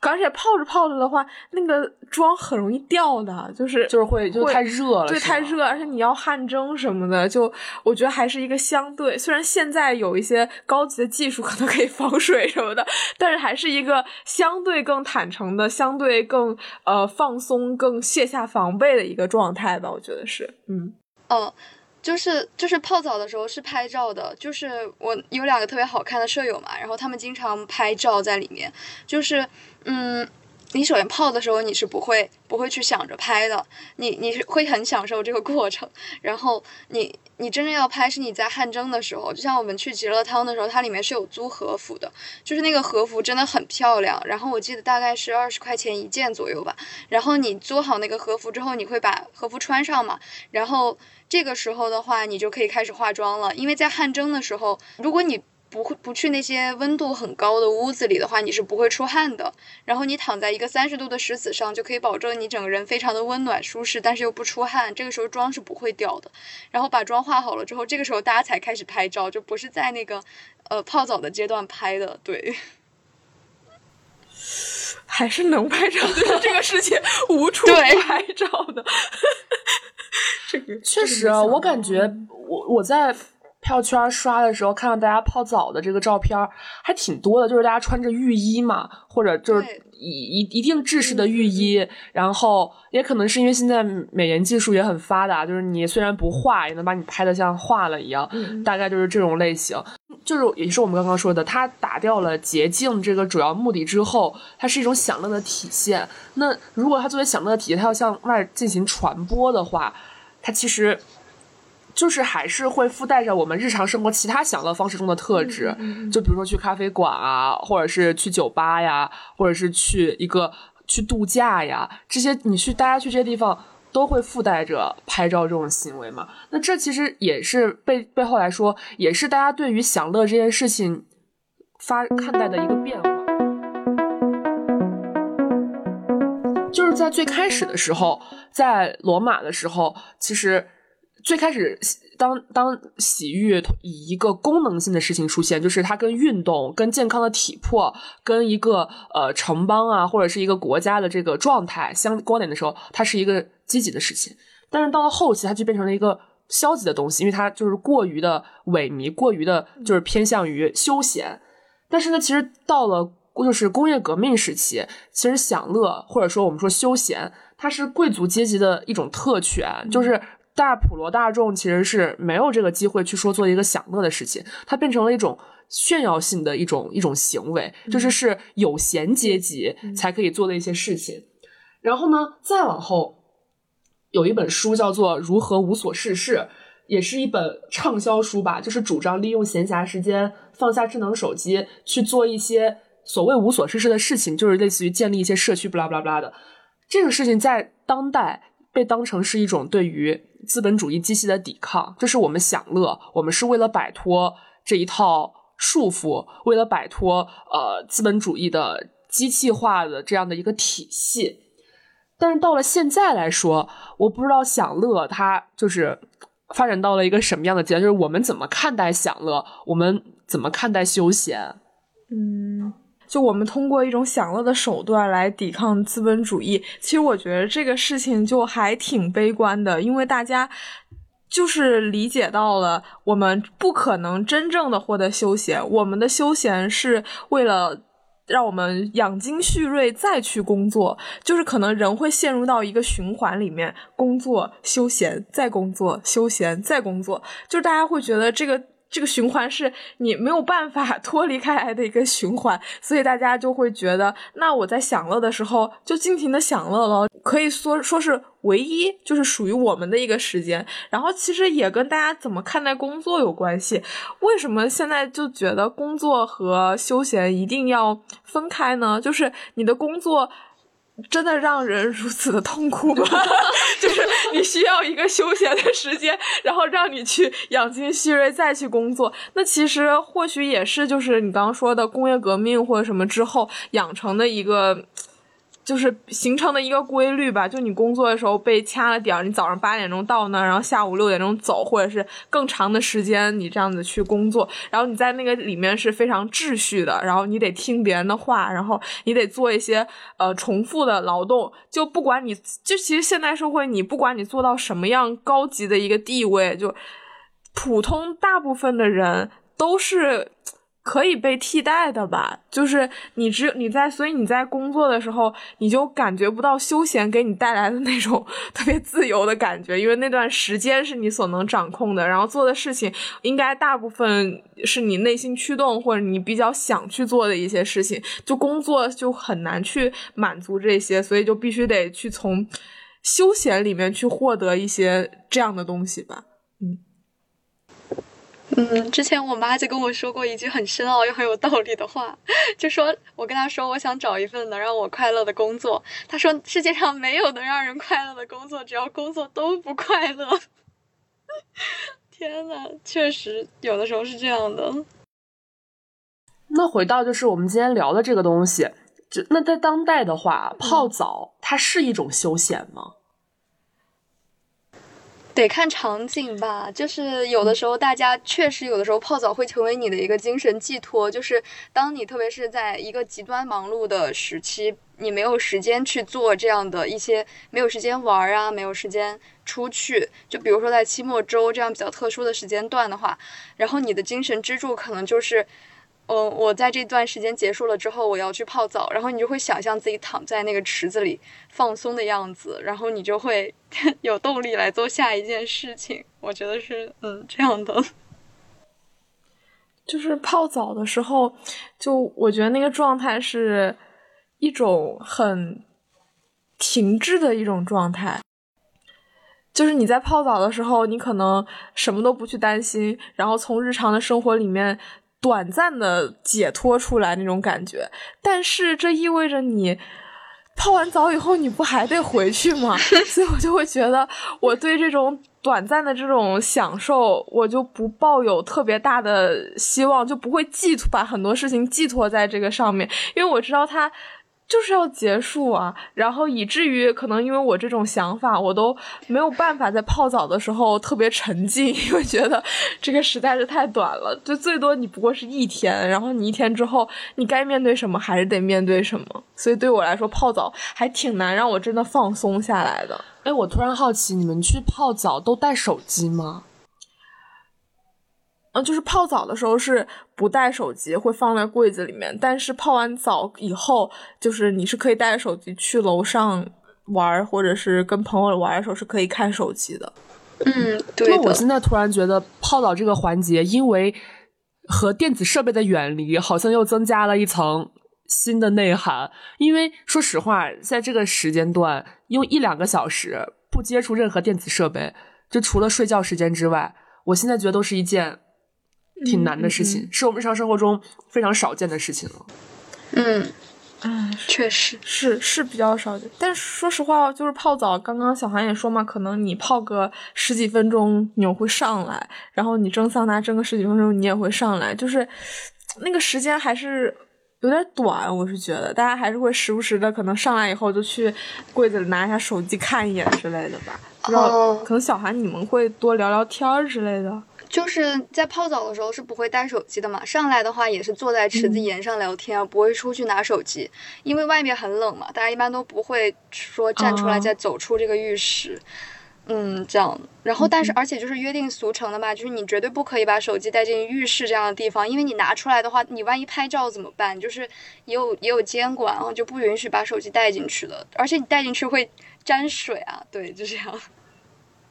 而且泡着泡着的话，那个妆很容易掉的，就是就是会就太热了，对，太热，而且你要汗蒸什么的，就我觉得还是一个相对，虽然现在有一些高级的技术 可能可以防水什么的，但是还是一个相对更坦诚的、相对更呃放松、更卸下防备的一个状态吧，我觉得是，嗯，哦。就是就是泡澡的时候是拍照的，就是我有两个特别好看的舍友嘛，然后他们经常拍照在里面，就是嗯，你首先泡的时候，你是不会不会去想着拍的，你你会很享受这个过程。然后你你真正要拍是你在汗蒸的时候，就像我们去极乐汤的时候，它里面是有租和服的，就是那个和服真的很漂亮。然后我记得大概是二十块钱一件左右吧。然后你租好那个和服之后，你会把和服穿上嘛？然后这个时候的话，你就可以开始化妆了，因为在汗蒸的时候，如果你不会不去那些温度很高的屋子里的话，你是不会出汗的。然后你躺在一个三十度的石子上，就可以保证你整个人非常的温暖舒适，但是又不出汗。这个时候妆是不会掉的。然后把妆化好了之后，这个时候大家才开始拍照，就不是在那个呃泡澡的阶段拍的。对，还是能拍照的 这个世界无处拍照的。这个确实啊，我感觉我我在。票圈刷的时候，看到大家泡澡的这个照片还挺多的，就是大家穿着浴衣嘛，或者就是一一一定制式的浴衣，然后也可能是因为现在美颜技术也很发达，就是你虽然不画，也能把你拍的像画了一样，大概就是这种类型。就是也是我们刚刚说的，它打掉了洁净这个主要目的之后，它是一种享乐的体现。那如果它作为享乐的体现，它要向外进行传播的话，它其实。就是还是会附带着我们日常生活其他享乐方式中的特质，就比如说去咖啡馆啊，或者是去酒吧呀，或者是去一个去度假呀，这些你去大家去这些地方都会附带着拍照这种行为嘛？那这其实也是背背后来说，也是大家对于享乐这件事情发看待的一个变化。就是在最开始的时候，在罗马的时候，其实。最开始，当当洗浴以一个功能性的事情出现，就是它跟运动、跟健康的体魄、跟一个呃城邦啊或者是一个国家的这个状态相关联的时候，它是一个积极的事情。但是到了后期，它就变成了一个消极的东西，因为它就是过于的萎靡，过于的就是偏向于休闲。但是呢，其实到了就是工业革命时期，其实享乐或者说我们说休闲，它是贵族阶级的一种特权，就是。大普罗大众其实是没有这个机会去说做一个享乐的事情，它变成了一种炫耀性的一种一种行为，就是是有闲阶级才可以做的一些事情。然后呢，再往后有一本书叫做《如何无所事事》，也是一本畅销书吧，就是主张利用闲暇时间放下智能手机去做一些所谓无所事事的事情，就是类似于建立一些社区，不拉不拉不拉的。这个事情在当代被当成是一种对于。资本主义机器的抵抗，这是我们享乐，我们是为了摆脱这一套束缚，为了摆脱呃资本主义的机器化的这样的一个体系。但是到了现在来说，我不知道享乐它就是发展到了一个什么样的阶段，就是我们怎么看待享乐，我们怎么看待休闲？嗯。就我们通过一种享乐的手段来抵抗资本主义，其实我觉得这个事情就还挺悲观的，因为大家就是理解到了我们不可能真正的获得休闲，我们的休闲是为了让我们养精蓄锐再去工作，就是可能人会陷入到一个循环里面，工作休闲再工作休闲再工作，就是大家会觉得这个。这个循环是你没有办法 脱离开来的一个循环，所以大家就会觉得，那我在享乐的时候就尽情的享乐了，可以说说是唯一就是属于我们的一个时间。然后其实也跟大家怎么看待工作有关系。为什么现在就觉得工作和休闲一定要分开呢？就是你的工作。真的让人如此的痛苦吗？就是你需要一个休闲的时间，然后让你去养精蓄锐再去工作。那其实或许也是，就是你刚刚说的工业革命或者什么之后养成的一个。就是形成的一个规律吧，就你工作的时候被掐了点，你早上八点钟到那儿，然后下午六点钟走，或者是更长的时间，你这样子去工作，然后你在那个里面是非常秩序的，然后你得听别人的话，然后你得做一些呃重复的劳动，就不管你就其实现代社会，你不管你做到什么样高级的一个地位，就普通大部分的人都是。可以被替代的吧，就是你只你在，所以你在工作的时候，你就感觉不到休闲给你带来的那种 特别自由的感觉，因为那段时间是你所能掌控的，然后做的事情应该大部分是你内心驱动或者你比较想去做的一些事情，就工作就很难去满足这些，所以就必须得去从休闲里面去获得一些这样的东西吧。嗯，之前我妈就跟我说过一句很深奥又很有道理的话，就说我跟她说我想找一份能让我快乐的工作，她说世界上没有能让人快乐的工作，只要工作都不快乐。天呐，确实有的时候是这样的。那回到就是我们今天聊的这个东西，就那在当代的话，泡澡它是一种休闲吗？得看场景吧，就是有的时候大家确实有的时候泡澡会成为你的一个精神寄托，就是当你特别是在一个极端忙碌的时期，你没有时间去做这样的一些，没有时间玩啊，没有时间出去，就比如说在期末周这样比较特殊的时间段的话，然后你的精神支柱可能就是。嗯，我在这段时间结束了之后，我要去泡澡，然后你就会想象自己躺在那个池子里放松的样子，然后你就会 有动力来做下一件事情。我觉得是，嗯，这样的。就是泡澡的时候，就我觉得那个状态是一种很停滞的一种状态。就是你在泡澡的时候，你可能什么都不去担心，然后从日常的生活里面。短暂的解脱出来那种感觉，但是这意味着你泡完澡以后，你不还得回去吗？所以我就会觉得，我对这种短暂的这种享受，我就不抱有特别大的希望，就不会寄托把很多事情寄托在这个上面，因为我知道它。就是要结束啊，然后以至于可能因为我这种想法，我都没有办法在泡澡的时候特别沉浸，因为觉得这个实在是太短了。就最多你不过是一天，然后你一天之后你该面对什么还是得面对什么。所以对我来说，泡澡还挺难让我真的放松下来的。哎，我突然好奇，你们去泡澡都带手机吗？嗯，就是泡澡的时候是不带手机，会放在柜子里面。但是泡完澡以后，就是你是可以带着手机去楼上玩，或者是跟朋友玩的时候是可以看手机的。嗯，对。那我现在突然觉得泡澡这个环节，因为和电子设备的远离，好像又增加了一层新的内涵。因为说实话，在这个时间段，用一两个小时不接触任何电子设备，就除了睡觉时间之外，我现在觉得都是一件。挺难的事情，是我们日常生活中非常少见的事情了。嗯，嗯，确实是是比较少见。但是说实话，就是泡澡，刚刚小韩也说嘛，可能你泡个十几分钟，你会上来；然后你蒸桑拿蒸个十几分钟，你也会上来。就是那个时间还是有点短，我是觉得大家还是会时不时的，可能上来以后就去柜子里拿一下手机看一眼之类的吧。不知道，可能小韩你们会多聊聊天之类的。就是在泡澡的时候是不会带手机的嘛，上来的话也是坐在池子沿上聊天，不会出去拿手机，因为外面很冷嘛，大家一般都不会说站出来再走出这个浴室，嗯，这样。然后但是而且就是约定俗成的嘛，就是你绝对不可以把手机带进浴室这样的地方，因为你拿出来的话，你万一拍照怎么办？就是也有也有监管啊，就不允许把手机带进去的，而且你带进去会沾水啊，对，就这样。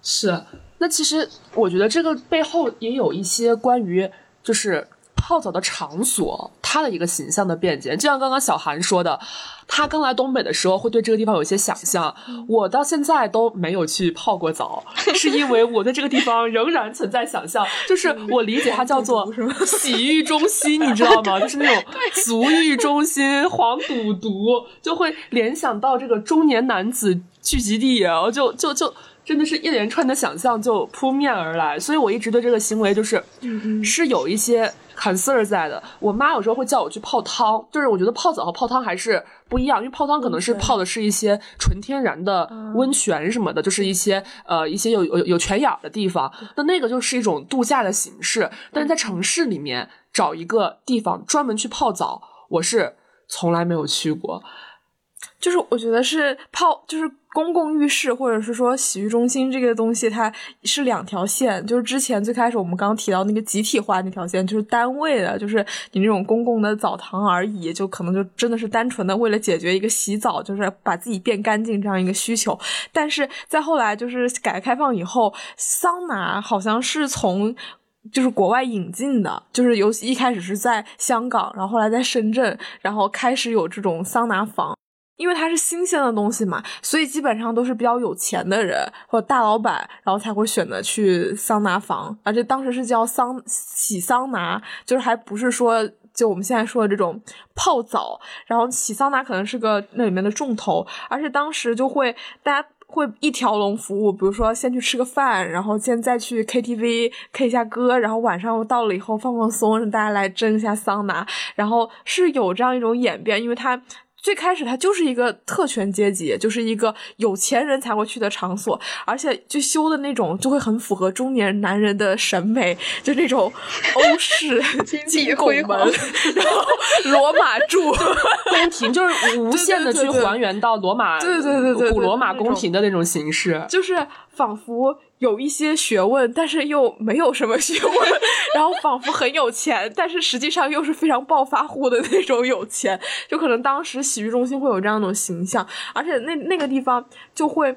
是。那其实我觉得这个背后也有一些关于就是泡澡的场所它的一个形象的变迁。就像刚刚小韩说的，他刚来东北的时候会对这个地方有一些想象。我到现在都没有去泡过澡，是因为我对这个地方仍然存在想象。就是我理解它叫做洗浴中心，你知道吗？就是那种足浴中心、黄赌毒，就会联想到这个中年男子聚集地，然后就就就。真的是一连串的想象就扑面而来，所以我一直对这个行为就是是有一些 concern 在的。我妈有时候会叫我去泡汤，就是我觉得泡澡和泡汤还是不一样，因为泡汤可能是泡的是一些纯天然的温泉什么的，就是一些呃一些有有有泉眼的地方，那那个就是一种度假的形式。但是在城市里面找一个地方专门去泡澡，我是从来没有去过。就是我觉得是泡，就是公共浴室或者是说洗浴中心这个东西，它是两条线。就是之前最开始我们刚提到那个集体化那条线，就是单位的，就是你那种公共的澡堂而已，就可能就真的是单纯的为了解决一个洗澡，就是把自己变干净这样一个需求。但是在后来就是改革开放以后，桑拿好像是从就是国外引进的，就是尤其一开始是在香港，然后后来在深圳，然后开始有这种桑拿房。因为它是新鲜的东西嘛，所以基本上都是比较有钱的人或者大老板，然后才会选择去桑拿房，而且当时是叫桑洗桑拿，就是还不是说就我们现在说的这种泡澡，然后洗桑拿可能是个那里面的重头，而且当时就会大家会一条龙服务，比如说先去吃个饭，然后先再去 KTV K 一下歌，然后晚上到了以后放放松，让大家来蒸一下桑拿，然后是有这样一种演变，因为它。最开始它就是一个特权阶级，就是一个有钱人才会去的场所，而且就修的那种就会很符合中年男人的审美，就那种欧式 金拱门，然后罗马柱 宫廷，就是无限的去还原到罗马，对对对对，古罗马宫廷的那种形式，就是仿佛。有一些学问，但是又没有什么学问，然后仿佛很有钱，但是实际上又是非常暴发户的那种有钱，就可能当时洗浴中心会有这样一种形象，而且那那个地方就会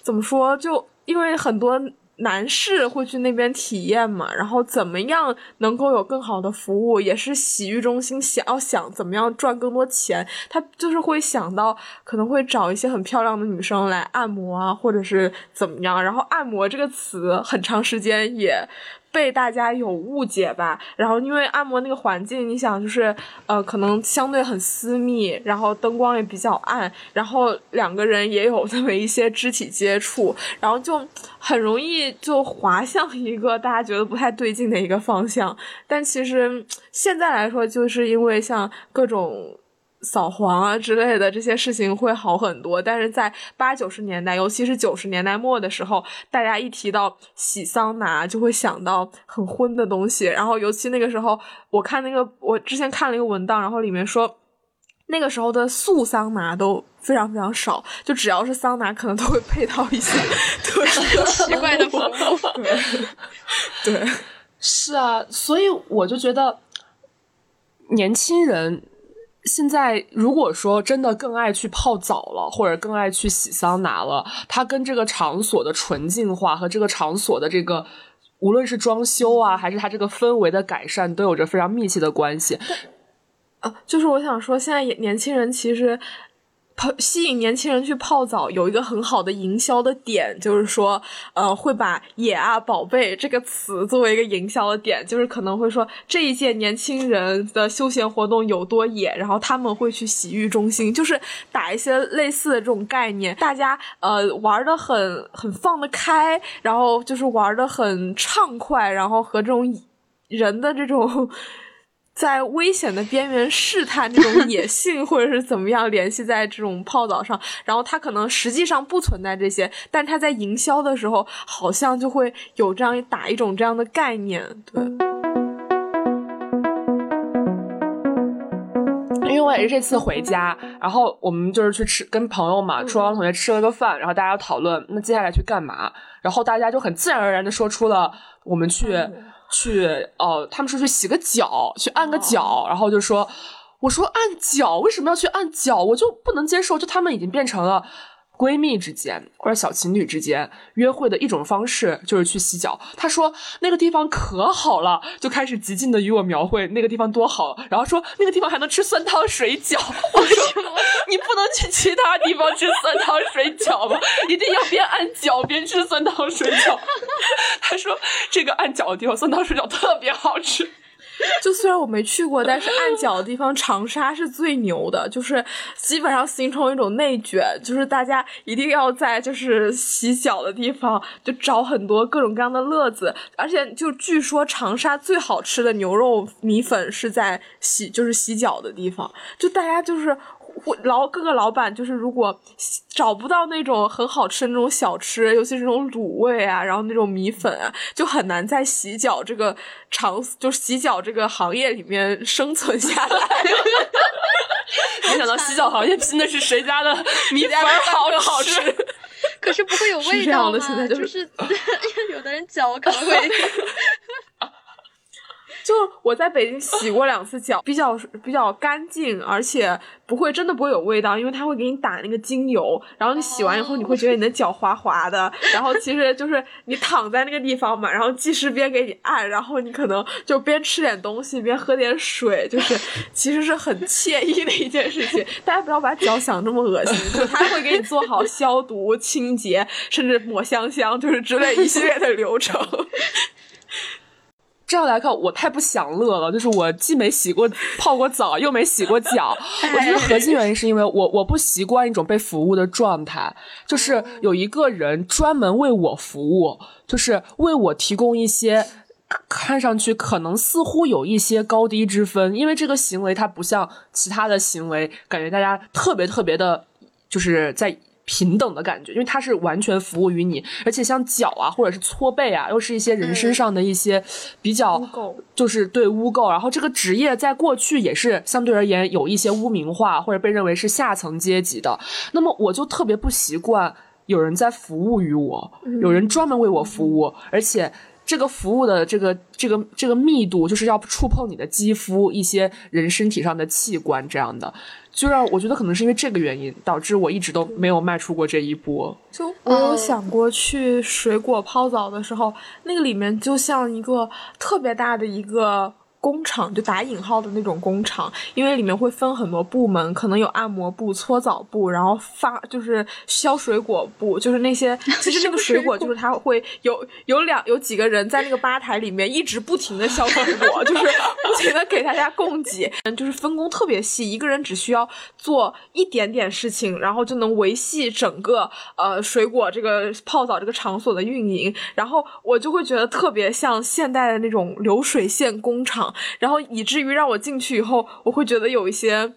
怎么说，就因为很多。男士会去那边体验嘛？然后怎么样能够有更好的服务？也是洗浴中心想要想怎么样赚更多钱，他就是会想到可能会找一些很漂亮的女生来按摩啊，或者是怎么样。然后按摩这个词很长时间也。被大家有误解吧，然后因为按摩那个环境，你想就是呃，可能相对很私密，然后灯光也比较暗，然后两个人也有那么一些肢体接触，然后就很容易就滑向一个大家觉得不太对劲的一个方向。但其实现在来说，就是因为像各种。扫黄啊之类的这些事情会好很多，但是在八九十年代，尤其是九十年代末的时候，大家一提到洗桑拿，就会想到很荤的东西。然后，尤其那个时候，我看那个，我之前看了一个文档，然后里面说，那个时候的素桑拿都非常非常少，就只要是桑拿，可能都会配套一些特别 奇怪的 服务。对，是啊，所以我就觉得年轻人。现在如果说真的更爱去泡澡了，或者更爱去洗桑拿了，它跟这个场所的纯净化和这个场所的这个，无论是装修啊，还是它这个氛围的改善，都有着非常密切的关系。啊，就是我想说，现在年轻人其实。泡吸引年轻人去泡澡有一个很好的营销的点，就是说，呃，会把“野啊宝贝”这个词作为一个营销的点，就是可能会说这一届年轻人的休闲活动有多野，然后他们会去洗浴中心，就是打一些类似的这种概念，大家呃玩的很很放得开，然后就是玩的很畅快，然后和这种人的这种。在危险的边缘试探这种野性，或者是怎么样联系在这种泡澡上，然后他可能实际上不存在这些，但他在营销的时候好像就会有这样打一种这样的概念。对，因为我也是这次回家，然后我们就是去吃跟朋友嘛，初中同学吃了个饭，然后大家讨论那接下来去干嘛，然后大家就很自然而然的说出了我们去。去哦，他们说去洗个脚，去按个脚，然后就说，我说按脚为什么要去按脚？我就不能接受，就他们已经变成了。闺蜜之间或者小情侣之间约会的一种方式就是去洗脚。她说那个地方可好了，就开始极尽的与我描绘那个地方多好，然后说那个地方还能吃酸汤水饺。我说去其他地方吃酸汤水饺吧？一定要边按脚边吃酸汤水饺。他说这个按脚的地方酸汤水饺特别好吃。就虽然我没去过，但是按脚的地方长沙是最牛的，就是基本上形成一种内卷，就是大家一定要在就是洗脚的地方就找很多各种各样的乐子，而且就据说长沙最好吃的牛肉米粉是在洗就是洗脚的地方，就大家就是。老各个老板就是，如果找不到那种很好吃的那种小吃，尤其是那种卤味啊，然后那种米粉啊，就很难在洗脚这个场，就洗脚这个行业里面生存下来。没想到洗脚行业拼的是谁家的米粉好好吃。可是不会有味道吗？就是 有的人脚可能会。就我在北京洗过两次脚，比较比较干净，而且不会真的不会有味道，因为它会给你打那个精油，然后你洗完以后你会觉得你的脚滑滑的，然后其实就是你躺在那个地方嘛，然后技师边给你按，然后你可能就边吃点东西边喝点水，就是其实是很惬意的一件事情。大家不要把脚想这么恶心，就他会给你做好消毒清洁，甚至抹香香，就是之类一系列的流程。这样来看，我太不享乐了。就是我既没洗过泡过澡，又没洗过脚。我觉得核心原因是因为我我不习惯一种被服务的状态，就是有一个人专门为我服务，就是为我提供一些看上去可能似乎有一些高低之分。因为这个行为它不像其他的行为，感觉大家特别特别的，就是在。平等的感觉，因为它是完全服务于你，而且像脚啊，或者是搓背啊，又是一些人身上的一些比较，就是对污垢。然后这个职业在过去也是相对而言有一些污名化，或者被认为是下层阶级的。那么我就特别不习惯有人在服务于我，有人专门为我服务，而且。这个服务的这个这个这个密度，就是要触碰你的肌肤，一些人身体上的器官，这样的，就让我觉得可能是因为这个原因，导致我一直都没有迈出过这一步。就我有想过去水果泡澡的时候，那个里面就像一个特别大的一个。工厂就打引号的那种工厂，因为里面会分很多部门，可能有按摩部、搓澡部，然后发就是削水果部，就是那些 其实那个水果就是它会有有两有几个人在那个吧台里面一直不停的削水果，就是不停的给大家供给，就是分工特别细，一个人只需要做一点点事情，然后就能维系整个呃水果这个泡澡这个场所的运营，然后我就会觉得特别像现代的那种流水线工厂。然后以至于让我进去以后，我会觉得有一些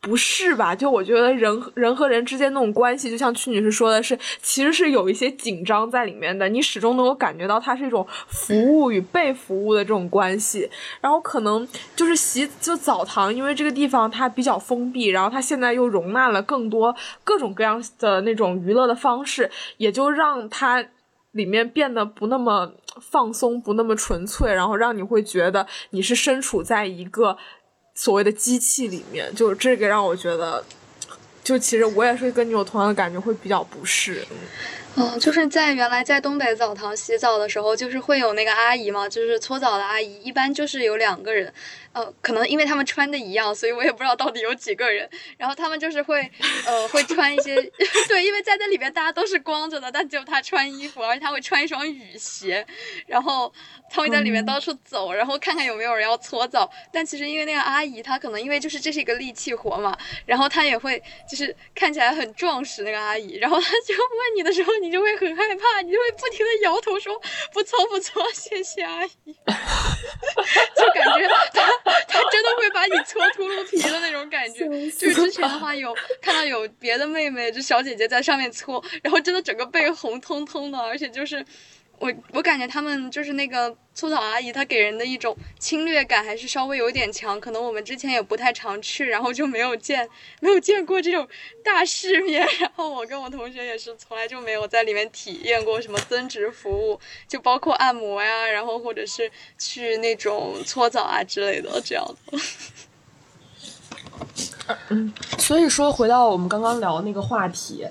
不适吧。就我觉得人人和人之间那种关系，就像曲女士说的是，其实是有一些紧张在里面的。你始终能够感觉到它是一种服务与被服务的这种关系。然后可能就是洗就澡堂，因为这个地方它比较封闭，然后它现在又容纳了更多各种各样的那种娱乐的方式，也就让它。里面变得不那么放松，不那么纯粹，然后让你会觉得你是身处在一个所谓的机器里面，就这个让我觉得，就其实我也是跟你有同样的感觉，会比较不适。就是在原来在东北澡堂洗澡的时候，就是会有那个阿姨嘛，就是搓澡的阿姨，一般就是有两个人。呃，可能因为他们穿的一样，所以我也不知道到底有几个人。然后他们就是会，呃，会穿一些，对，因为在那里边大家都是光着的，但只有他穿衣服，而且他会穿一双雨鞋，然后他会在里面到处走，然后看看有没有人要搓澡。但其实因为那个阿姨，她可能因为就是这是一个力气活嘛，然后她也会就是看起来很壮实那个阿姨，然后她就问你的时候，你就会很害怕，你就会不停的摇头说不搓不搓，谢谢阿姨，就感觉她。他真的会把你搓秃噜皮的那种感觉，就是之前的话有看到有别的妹妹，就小姐姐在上面搓，然后真的整个背红彤彤的，而且就是。我我感觉他们就是那个搓澡阿姨，她给人的一种侵略感还是稍微有点强，可能我们之前也不太常去，然后就没有见没有见过这种大世面。然后我跟我同学也是从来就没有在里面体验过什么增值服务，就包括按摩呀，然后或者是去那种搓澡啊之类的这样的。嗯，所以说回到我们刚刚聊那个话题，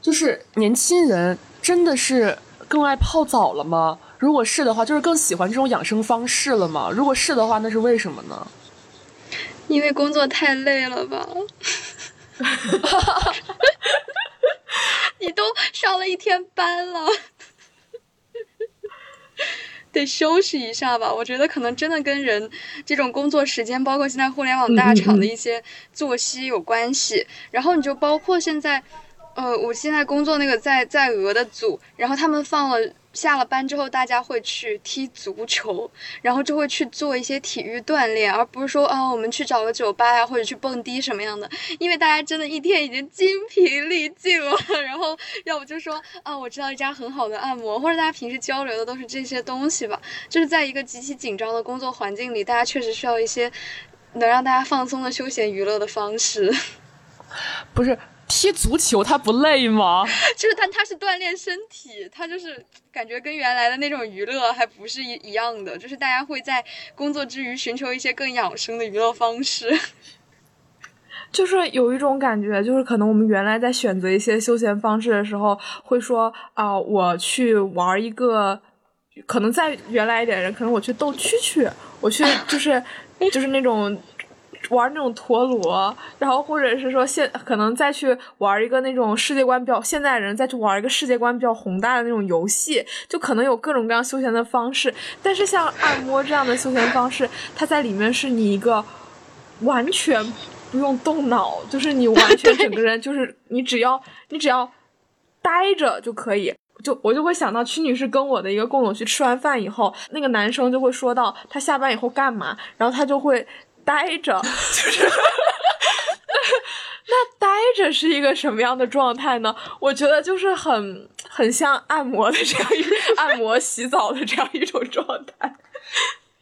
就是年轻人真的是。更爱泡澡了吗？如果是的话，就是更喜欢这种养生方式了吗？如果是的话，那是为什么呢？因为工作太累了吧。你都上了一天班了，得休息一下吧。我觉得可能真的跟人这种工作时间，包括现在互联网大厂的一些作息有关系。然后你就包括现在。呃，我现在工作那个在在俄的组，然后他们放了下了班之后，大家会去踢足球，然后就会去做一些体育锻炼，而不是说啊，我们去找个酒吧呀，或者去蹦迪什么样的，因为大家真的一天已经精疲力尽了，然后要不就说啊，我知道一家很好的按摩，或者大家平时交流的都是这些东西吧，就是在一个极其紧张的工作环境里，大家确实需要一些。能让大家放松的休闲娱乐的方式。不是踢足球，他不累吗？就是它，它是锻炼身体，他就是感觉跟原来的那种娱乐还不是一一样的。就是大家会在工作之余寻求一些更养生的娱乐方式。就是有一种感觉，就是可能我们原来在选择一些休闲方式的时候，会说啊，我去玩一个，可能在原来一点人，可能我去斗蛐蛐，我去就是 就是那种玩那种陀螺，然后或者是说现可能再去玩一个那种世界观比较现代人再去玩一个世界观比较宏大的那种游戏，就可能有各种各样休闲的方式。但是像按摩这样的休闲方式，它在里面是你一个完全。不用动脑，就是你完全整个人就是你只要你只要待着就可以。就我就会想到曲女士跟我的一个共同去吃完饭以后，那个男生就会说到他下班以后干嘛，然后他就会待着，就是那待着是一个什么样的状态呢？我觉得就是很很像按摩的这样一按摩洗澡的这样一种状态。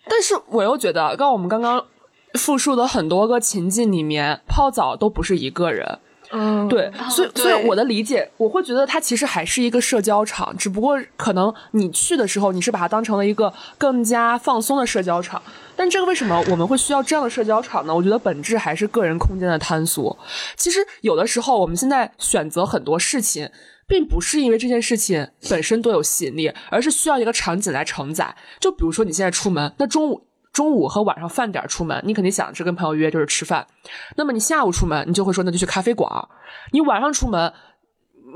但是我又觉得，刚我们刚刚。复述的很多个情境里面，泡澡都不是一个人，嗯，对，所以所以我的理解，我会觉得它其实还是一个社交场，只不过可能你去的时候，你是把它当成了一个更加放松的社交场。但这个为什么我们会需要这样的社交场呢？我觉得本质还是个人空间的探索。其实有的时候，我们现在选择很多事情，并不是因为这件事情本身多有吸引力，而是需要一个场景来承载。就比如说你现在出门，那中午。中午和晚上饭点出门，你肯定想着跟朋友约就是吃饭。那么你下午出门，你就会说那就去咖啡馆。你晚上出门，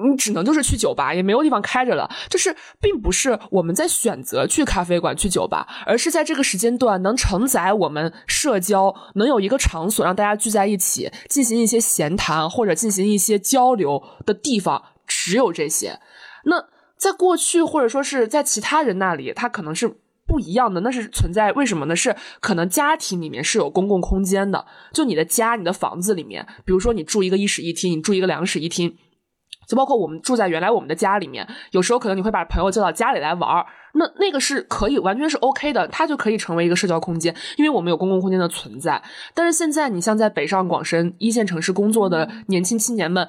你只能就是去酒吧，也没有地方开着了。就是并不是我们在选择去咖啡馆、去酒吧，而是在这个时间段能承载我们社交，能有一个场所让大家聚在一起进行一些闲谈或者进行一些交流的地方，只有这些。那在过去或者说是在其他人那里，他可能是。不一样的，那是存在为什么呢？是可能家庭里面是有公共空间的，就你的家、你的房子里面，比如说你住一个一室一厅，你住一个两室一厅，就包括我们住在原来我们的家里面，有时候可能你会把朋友叫到家里来玩儿，那那个是可以完全是 OK 的，它就可以成为一个社交空间，因为我们有公共空间的存在。但是现在你像在北上广深一线城市工作的年轻青年们。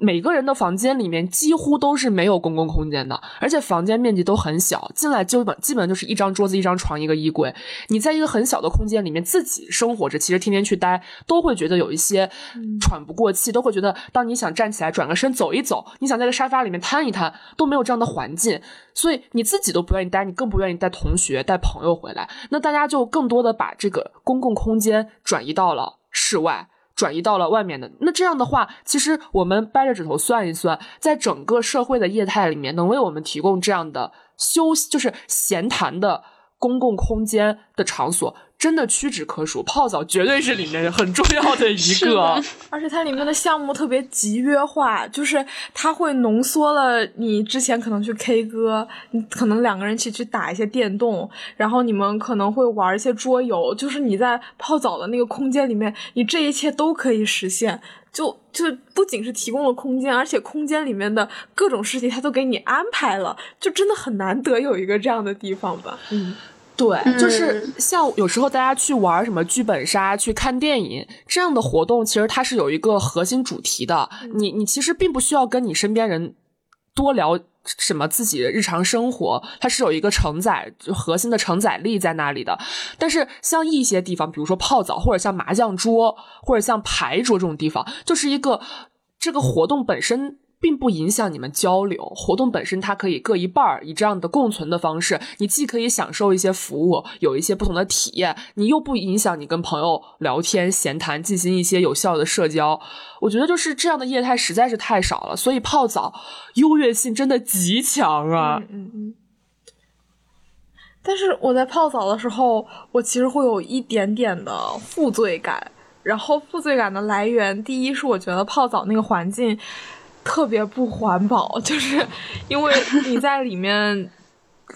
每个人的房间里面几乎都是没有公共空间的，而且房间面积都很小，进来基本基本就是一张桌子、一张床、一个衣柜。你在一个很小的空间里面自己生活着，其实天天去待，都会觉得有一些喘不过气，都会觉得当你想站起来转个身走一走，你想在个沙发里面瘫一瘫，都没有这样的环境，所以你自己都不愿意待，你更不愿意带同学、带朋友回来。那大家就更多的把这个公共空间转移到了室外。转移到了外面的那这样的话，其实我们掰着指头算一算，在整个社会的业态里面，能为我们提供这样的休息，就是闲谈的公共空间的场所。真的屈指可数，泡澡绝对是里面很重要的一个，而且它里面的项目特别集约化，就是它会浓缩了你之前可能去 K 歌，你可能两个人一起去打一些电动，然后你们可能会玩一些桌游，就是你在泡澡的那个空间里面，你这一切都可以实现，就就不仅是提供了空间，而且空间里面的各种事情它都给你安排了，就真的很难得有一个这样的地方吧，嗯。对，就是像有时候大家去玩什么剧本杀、去看电影这样的活动，其实它是有一个核心主题的。你你其实并不需要跟你身边人多聊什么自己的日常生活，它是有一个承载核心的承载力在那里的。但是像一些地方，比如说泡澡，或者像麻将桌，或者像牌桌这种地方，就是一个这个活动本身。并不影响你们交流。活动本身它可以各一半儿，以这样的共存的方式，你既可以享受一些服务，有一些不同的体验，你又不影响你跟朋友聊天闲谈，进行一些有效的社交。我觉得就是这样的业态实在是太少了，所以泡澡优越性真的极强啊！嗯嗯。但是我在泡澡的时候，我其实会有一点点的负罪感。然后负罪感的来源，第一是我觉得泡澡那个环境。特别不环保，就是因为你在里面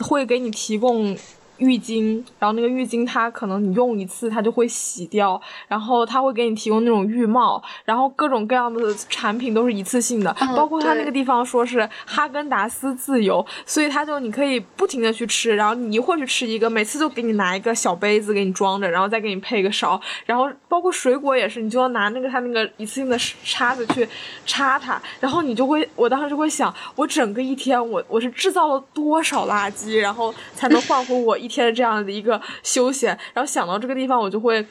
会给你提供浴巾，然后那个浴巾它可能你用一次它就会洗掉，然后它会给你提供那种浴帽，然后各种各样的产品都是一次性的，包括它那个地方说是哈根达斯自由，所以它就你可以不停的去吃，然后你一会儿去吃一个，每次就给你拿一个小杯子给你装着，然后再给你配一个勺，然后包括水果也是，你就要拿那个它那个一次性的叉子去插它，然后你就会，我当时就会想，我整个一天我我是制造了多少垃圾，然后才能换回我一天这样的一个休闲，然后想到这个地方我就会。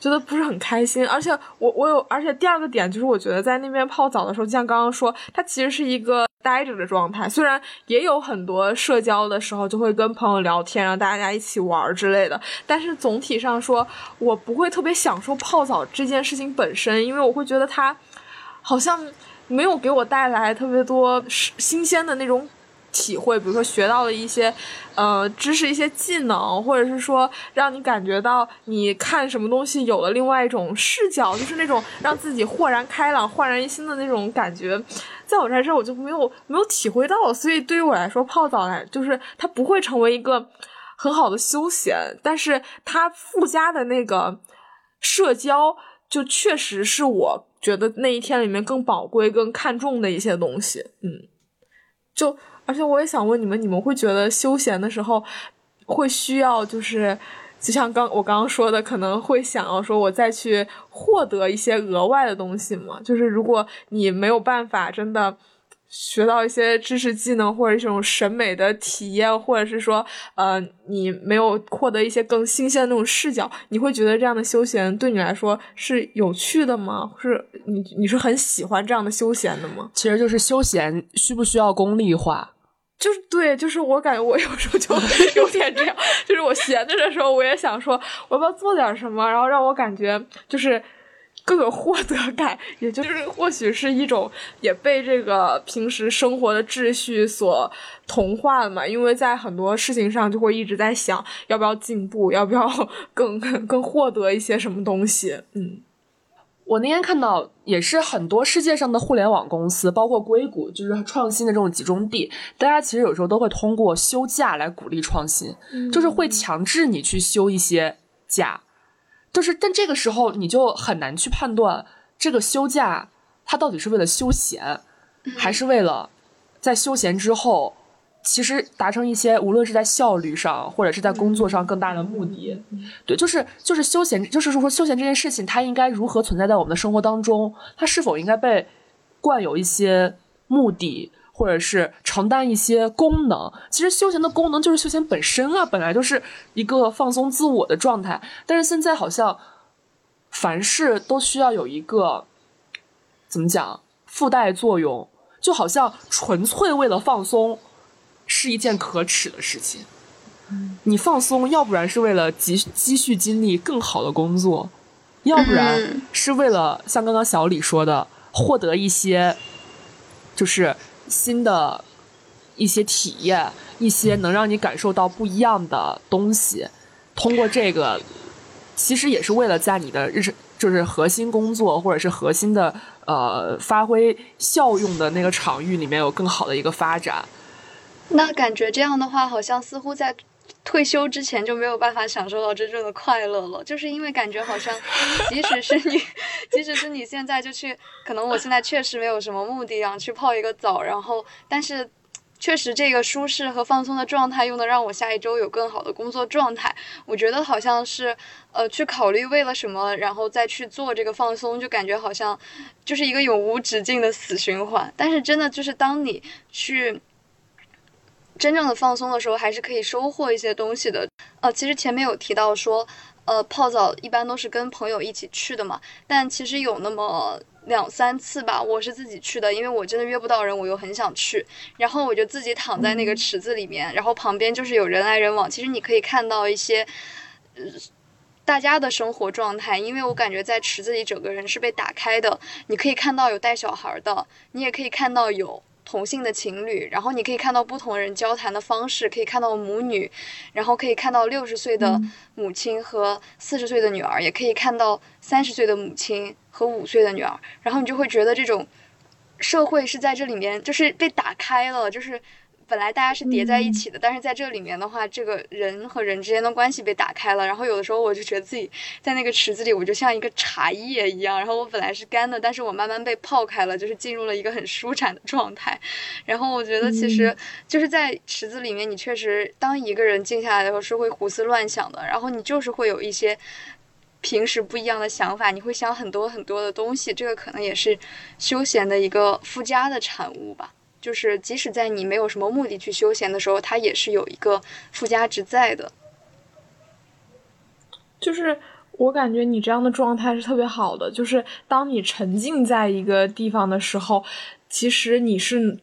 觉得不是很开心，而且我我有，而且第二个点就是，我觉得在那边泡澡的时候，就像刚刚说，它其实是一个待着的状态。虽然也有很多社交的时候，就会跟朋友聊天，让大家一起玩之类的，但是总体上说，我不会特别享受泡澡这件事情本身，因为我会觉得它好像没有给我带来特别多新鲜的那种。体会，比如说学到了一些，呃，知识、一些技能，或者是说让你感觉到你看什么东西有了另外一种视角，就是那种让自己豁然开朗、焕然一新的那种感觉，在我这儿我就没有没有体会到，所以对于我来说，泡澡来就是它不会成为一个很好的休闲，但是它附加的那个社交，就确实是我觉得那一天里面更宝贵、更看重的一些东西，嗯，就。而且我也想问你们，你们会觉得休闲的时候会需要，就是就像刚我刚刚说的，可能会想要说我再去获得一些额外的东西吗？就是如果你没有办法真的。学到一些知识技能，或者这种审美的体验，或者是说，呃，你没有获得一些更新鲜的那种视角，你会觉得这样的休闲对你来说是有趣的吗？是你你是很喜欢这样的休闲的吗？其实就是休闲需不需要功利化？就是对，就是我感觉我有时候就 有点这样，就是我闲着的时候，我也想说我要不要做点什么，然后让我感觉就是。更有获得感，也就是或许是一种也被这个平时生活的秩序所同化了嘛。因为在很多事情上就会一直在想，要不要进步，要不要更更获得一些什么东西。嗯，我那天看到也是很多世界上的互联网公司，包括硅谷，就是创新的这种集中地，大家其实有时候都会通过休假来鼓励创新，就是会强制你去休一些假。就是，但这个时候你就很难去判断这个休假，它到底是为了休闲，还是为了在休闲之后，其实达成一些无论是在效率上，或者是在工作上更大的目的。对，就是就是休闲，就是说休闲这件事情，它应该如何存在在我们的生活当中？它是否应该被冠有一些目的？或者是承担一些功能，其实休闲的功能就是休闲本身啊，本来就是一个放松自我的状态。但是现在好像凡事都需要有一个怎么讲附带作用，就好像纯粹为了放松是一件可耻的事情。你放松，要不然是为了积积蓄精力更好的工作，要不然是为了像刚刚小李说的，获得一些就是。新的一些体验，一些能让你感受到不一样的东西，通过这个，其实也是为了在你的日常，就是核心工作或者是核心的呃发挥效用的那个场域里面有更好的一个发展。那感觉这样的话，好像似乎在。退休之前就没有办法享受到真正的快乐了，就是因为感觉好像，即使是你，即使是你现在就去，可能我现在确实没有什么目的啊，去泡一个澡，然后，但是，确实这个舒适和放松的状态，又能让我下一周有更好的工作状态。我觉得好像是，呃，去考虑为了什么，然后再去做这个放松，就感觉好像，就是一个永无止境的死循环。但是真的就是当你去。真正的放松的时候，还是可以收获一些东西的。呃，其实前面有提到说，呃，泡澡一般都是跟朋友一起去的嘛。但其实有那么两三次吧，我是自己去的，因为我真的约不到人，我又很想去。然后我就自己躺在那个池子里面，然后旁边就是有人来人往。其实你可以看到一些，呃，大家的生活状态，因为我感觉在池子里整个人是被打开的。你可以看到有带小孩的，你也可以看到有。同性的情侣，然后你可以看到不同人交谈的方式，可以看到母女，然后可以看到六十岁的母亲和四十岁的女儿，也可以看到三十岁的母亲和五岁的女儿，然后你就会觉得这种社会是在这里面就是被打开了，就是本来大家是叠在一起的，但是在这里面的话，这个人和人之间的关系被打开了。然后有的时候我就觉得自己在那个池子里，我就像一个茶叶一样。然后我本来是干的，但是我慢慢被泡开了，就是进入了一个很舒展的状态。然后我觉得其实就是在池子里面，你确实当一个人静下来的时候是会胡思乱想的，然后你就是会有一些。平时不一样的想法，你会想很多很多的东西，这个可能也是休闲的一个附加的产物吧。就是即使在你没有什么目的去休闲的时候，它也是有一个附加值在的。就是我感觉你这样的状态是特别好的，就是当你沉浸在一个地方的时候，其实你是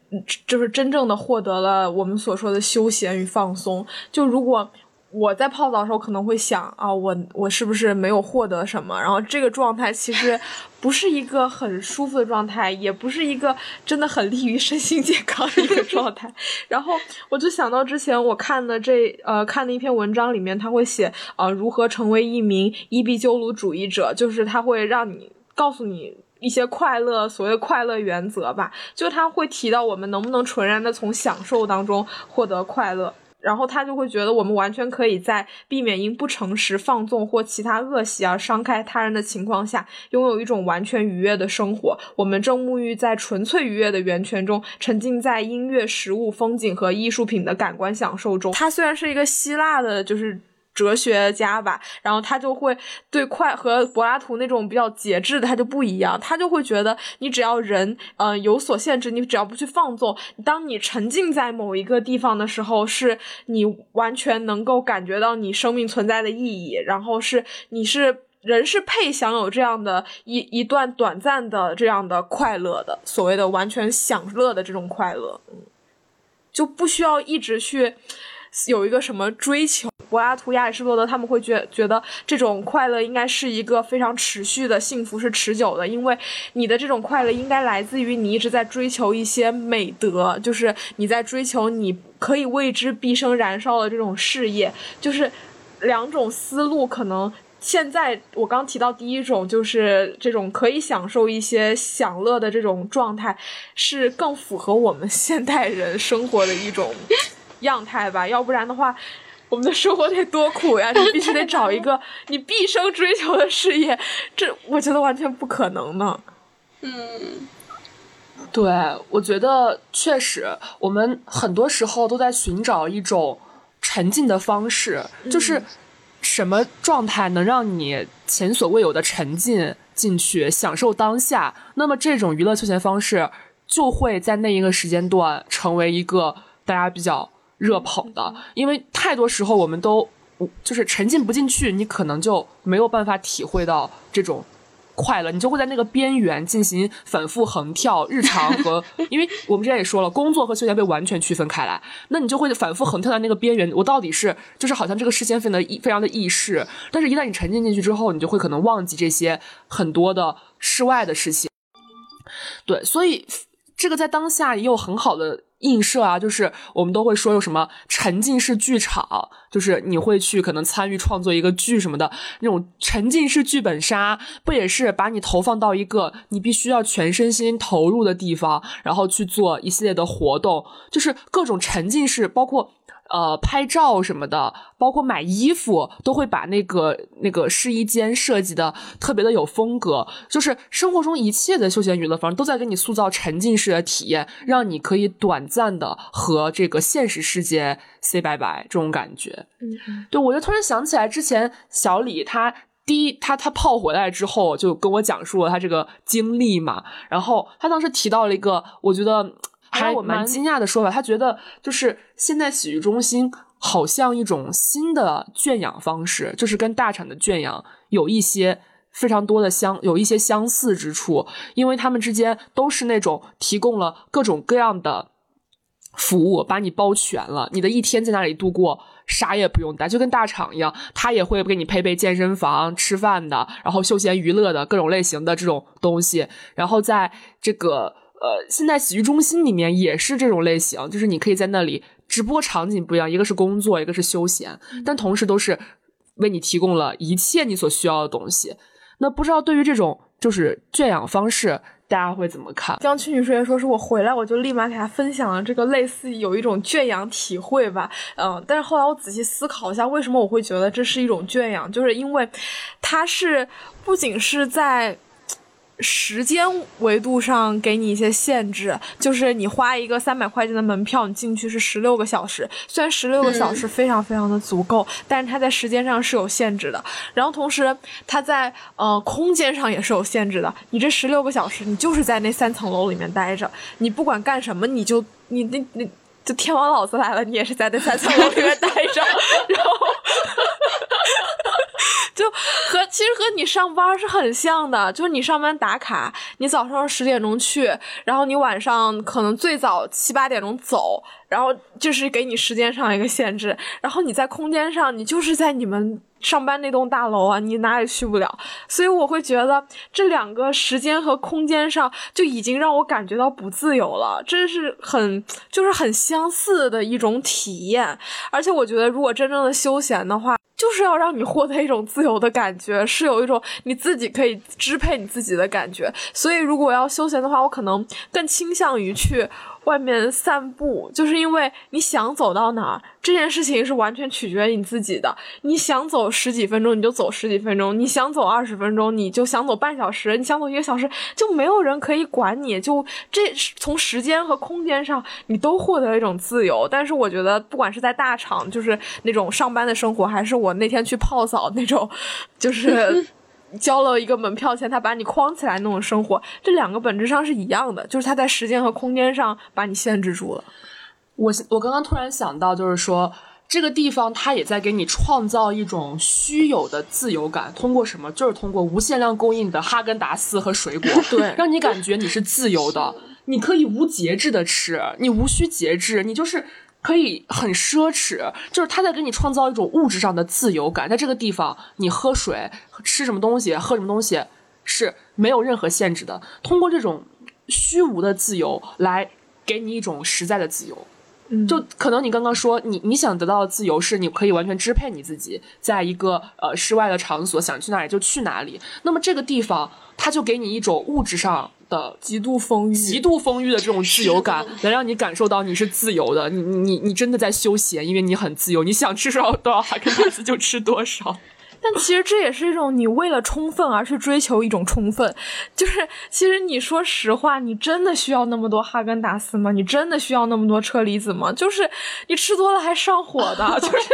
就是真正的获得了我们所说的休闲与放松。就如果。我在泡澡的时候可能会想啊，我我是不是没有获得什么？然后这个状态其实不是一个很舒服的状态，也不是一个真的很利于身心健康的一个状态。然后我就想到之前我看的这呃看的一篇文章里面，他会写啊如何成为一名伊壁鸠鲁主义者，就是他会让你告诉你一些快乐所谓快乐原则吧，就他会提到我们能不能纯然的从享受当中获得快乐。然后他就会觉得，我们完全可以在避免因不诚实、放纵或其他恶习而伤害他人的情况下，拥有一种完全愉悦的生活。我们正沐浴在纯粹愉悦的源泉中，沉浸在音乐、食物、风景和艺术品的感官享受中。他虽然是一个希腊的，就是。哲学家吧，然后他就会对快和柏拉图那种比较节制的他就不一样，他就会觉得你只要人呃有所限制，你只要不去放纵，当你沉浸在某一个地方的时候，是你完全能够感觉到你生命存在的意义，然后是你是人是配享有这样的一一段短暂的这样的快乐的，所谓的完全享乐的这种快乐，嗯就不需要一直去。有一个什么追求？柏拉图、亚里士多德他们会觉觉得这种快乐应该是一个非常持续的幸福，是持久的，因为你的这种快乐应该来自于你一直在追求一些美德，就是你在追求你可以为之毕生燃烧的这种事业。就是两种思路，可能现在我刚提到第一种，就是这种可以享受一些享乐的这种状态，是更符合我们现代人生活的一种。样态吧，要不然的话，我们的生活得多苦呀！你必须得找一个你毕生追求的事业，这我觉得完全不可能呢。嗯，对，我觉得确实，我们很多时候都在寻找一种沉浸的方式，就是什么状态能让你前所未有的沉浸进去，享受当下。那么这种娱乐休闲方式就会在那一个时间段成为一个大家比较。热捧的，因为太多时候我们都就是沉浸不进去，你可能就没有办法体会到这种快乐，你就会在那个边缘进行反复横跳。日常和，因为我们之前也说了，工作和休闲被完全区分开来，那你就会反复横跳在那个边缘。我到底是就是好像这个事先非常的非常的意识，但是一旦你沉浸进去之后，你就会可能忘记这些很多的室外的事情。对，所以这个在当下也有很好的。映射啊，就是我们都会说有什么沉浸式剧场，就是你会去可能参与创作一个剧什么的那种沉浸式剧本杀，不也是把你投放到一个你必须要全身心投入的地方，然后去做一系列的活动，就是各种沉浸式，包括。呃，拍照什么的，包括买衣服，都会把那个那个试衣间设计的特别的有风格。就是生活中一切的休闲娱乐方式都在给你塑造沉浸式的体验，让你可以短暂的和这个现实世界 say 拜拜这种感觉。嗯，对，我就突然想起来，之前小李他第一他他泡回来之后，就跟我讲述了他这个经历嘛。然后他当时提到了一个，我觉得。还有我蛮惊讶的说法，他觉得就是现在洗浴中心好像一种新的圈养方式，就是跟大厂的圈养有一些非常多的相有一些相似之处，因为他们之间都是那种提供了各种各样的服务，把你包全了，你的一天在那里度过啥也不用带，就跟大厂一样，他也会给你配备健身房、吃饭的，然后休闲娱乐的各种类型的这种东西，然后在这个。呃，现在洗浴中心里面也是这种类型，就是你可以在那里，直播场景不一样，一个是工作，一个是休闲，但同时都是为你提供了一切你所需要的东西。那不知道对于这种就是圈养方式，大家会怎么看？江区女士也说是我回来我就立马给她分享了这个类似有一种圈养体会吧，嗯，但是后来我仔细思考一下，为什么我会觉得这是一种圈养，就是因为它是不仅是在。时间维度上给你一些限制，就是你花一个三百块钱的门票，你进去是十六个小时。虽然十六个小时非常非常的足够，但是它在时间上是有限制的。然后同时，它在呃空间上也是有限制的。你这十六个小时，你就是在那三层楼里面待着，你不管干什么，你就你那那就天王老子来了，你也是在那三层楼里面待着，然后。就和其实和你上班是很像的，就是你上班打卡，你早上十点钟去，然后你晚上可能最早七八点钟走，然后就是给你时间上一个限制，然后你在空间上，你就是在你们上班那栋大楼啊，你哪里去不了，所以我会觉得这两个时间和空间上就已经让我感觉到不自由了，这是很就是很相似的一种体验，而且我觉得如果真正的休闲的话。就是要让你获得一种自由的感觉，是有一种你自己可以支配你自己的感觉。所以，如果要休闲的话，我可能更倾向于去。外面散步，就是因为你想走到哪儿，这件事情是完全取决于你自己的。你想走十几分钟，你就走十几分钟；你想走二十分钟，你就想走半小时；你想走一个小时，就没有人可以管你。就这从时间和空间上，你都获得一种自由。但是我觉得，不管是在大厂，就是那种上班的生活，还是我那天去泡澡那种，就是。交了一个门票钱，他把你框起来那种生活，这两个本质上是一样的，就是他在时间和空间上把你限制住了。我我刚刚突然想到，就是说这个地方它也在给你创造一种虚有的自由感，通过什么？就是通过无限量供应的哈根达斯和水果，对，让你感觉你是自由的，你可以无节制的吃，你无需节制，你就是。可以很奢侈，就是他在给你创造一种物质上的自由感。在这个地方，你喝水、吃什么东西、喝什么东西是没有任何限制的。通过这种虚无的自由来给你一种实在的自由。就可能你刚刚说你你想得到的自由是你可以完全支配你自己，在一个呃室外的场所，想去哪里就去哪里。那么这个地方，它就给你一种物质上的极度丰裕、极度丰裕的这种自由感，能让你感受到你是自由的。你你你真的在休闲，因为你很自由，你想吃多少多少哈根达斯就吃多少。但其实这也是一种你为了充分而去追求一种充分，就是其实你说实话，你真的需要那么多哈根达斯吗？你真的需要那么多车厘子吗？就是你吃多了还上火的，就是，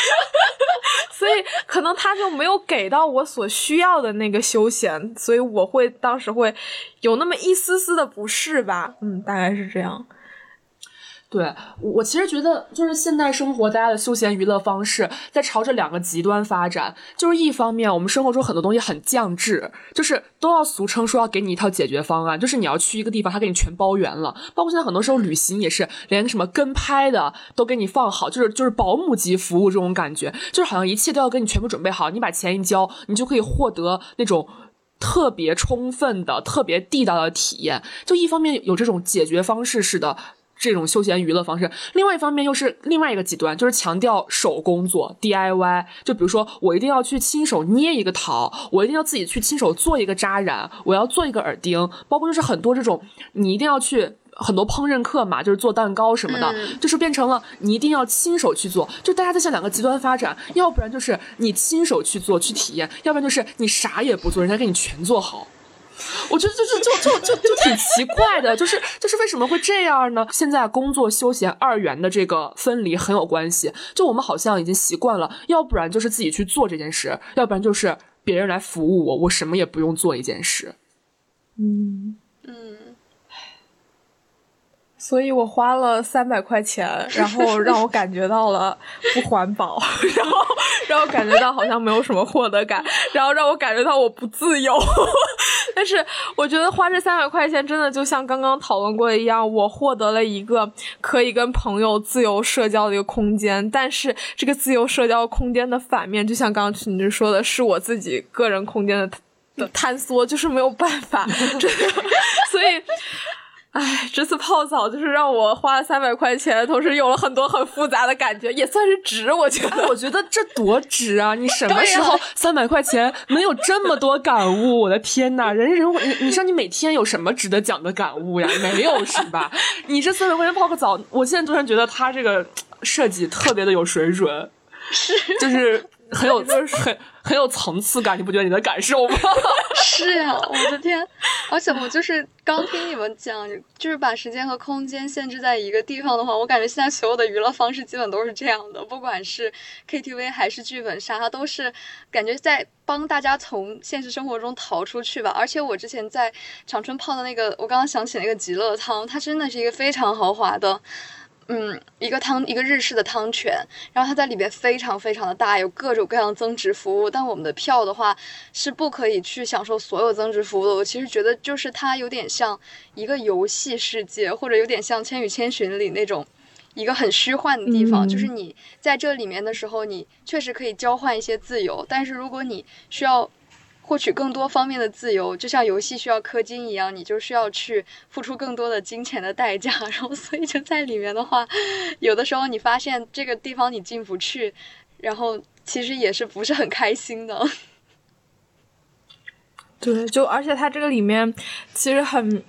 所以可能他就没有给到我所需要的那个休闲，所以我会当时会有那么一丝丝的不适吧，嗯，大概是这样。对我其实觉得，就是现代生活大家的休闲娱乐方式在朝着两个极端发展。就是一方面，我们生活中很多东西很降智，就是都要俗称说要给你一套解决方案，就是你要去一个地方，他给你全包圆了。包括现在很多时候旅行也是，连什么跟拍的都给你放好，就是就是保姆级服务这种感觉，就是好像一切都要给你全部准备好，你把钱一交，你就可以获得那种特别充分的、特别地道的体验。就一方面有这种解决方式似的。这种休闲娱乐方式，另外一方面又是另外一个极端，就是强调手工做 DIY。就比如说，我一定要去亲手捏一个桃，我一定要自己去亲手做一个扎染，我要做一个耳钉，包括就是很多这种，你一定要去很多烹饪课嘛，就是做蛋糕什么的，就是变成了你一定要亲手去做。就大家在向两个极端发展，要不然就是你亲手去做去体验，要不然就是你啥也不做，人家给你全做好。我觉得就是就就就就挺奇怪的，就是就是为什么会这样呢？现在工作休闲二元的这个分离很有关系，就我们好像已经习惯了，要不然就是自己去做这件事，要不然就是别人来服务我，我什么也不用做一件事。嗯嗯，所以我花了三百块钱，然后 让我感觉到了不环保，然后让我感觉到好像没有什么获得感，然后让我感觉到我不自由。但是我觉得花这三百块钱真的就像刚刚讨论过的一样，我获得了一个可以跟朋友自由社交的一个空间。但是这个自由社交空间的反面，就像刚刚群群说的，是我自己个人空间的的坍缩，就是没有办法。真的所以，哎，这次泡澡就是让我花了三百块钱，同时有了很多很复杂的感觉，也算是值。我觉得，我觉得这多值啊！你什么时候三百块钱能有这么多感悟？我的天呐，人人你你说你每天有什么值得讲的感悟呀？没有是吧？你这三百块钱泡个澡，我现在突然觉得他这个设计特别的有水准，是就是很有就是很。很有层次感，你不觉得你的感受吗？是呀，我的天！而且我就是刚听你们讲，就是把时间和空间限制在一个地方的话，我感觉现在所有的娱乐方式基本都是这样的，不管是 KTV 还是剧本杀，它都是感觉在帮大家从现实生活中逃出去吧。而且我之前在长春泡的那个，我刚刚想起那个极乐汤，它真的是一个非常豪华的。嗯，一个汤，一个日式的汤泉，然后它在里边非常非常的大，有各种各样的增值服务。但我们的票的话是不可以去享受所有增值服务的。我其实觉得就是它有点像一个游戏世界，或者有点像《千与千寻》里那种一个很虚幻的地方。就是你在这里面的时候，你确实可以交换一些自由，但是如果你需要。获取更多方面的自由，就像游戏需要氪金一样，你就需要去付出更多的金钱的代价。然后，所以就在里面的话，有的时候你发现这个地方你进不去，然后其实也是不是很开心的。对，就而且它这个里面其实很。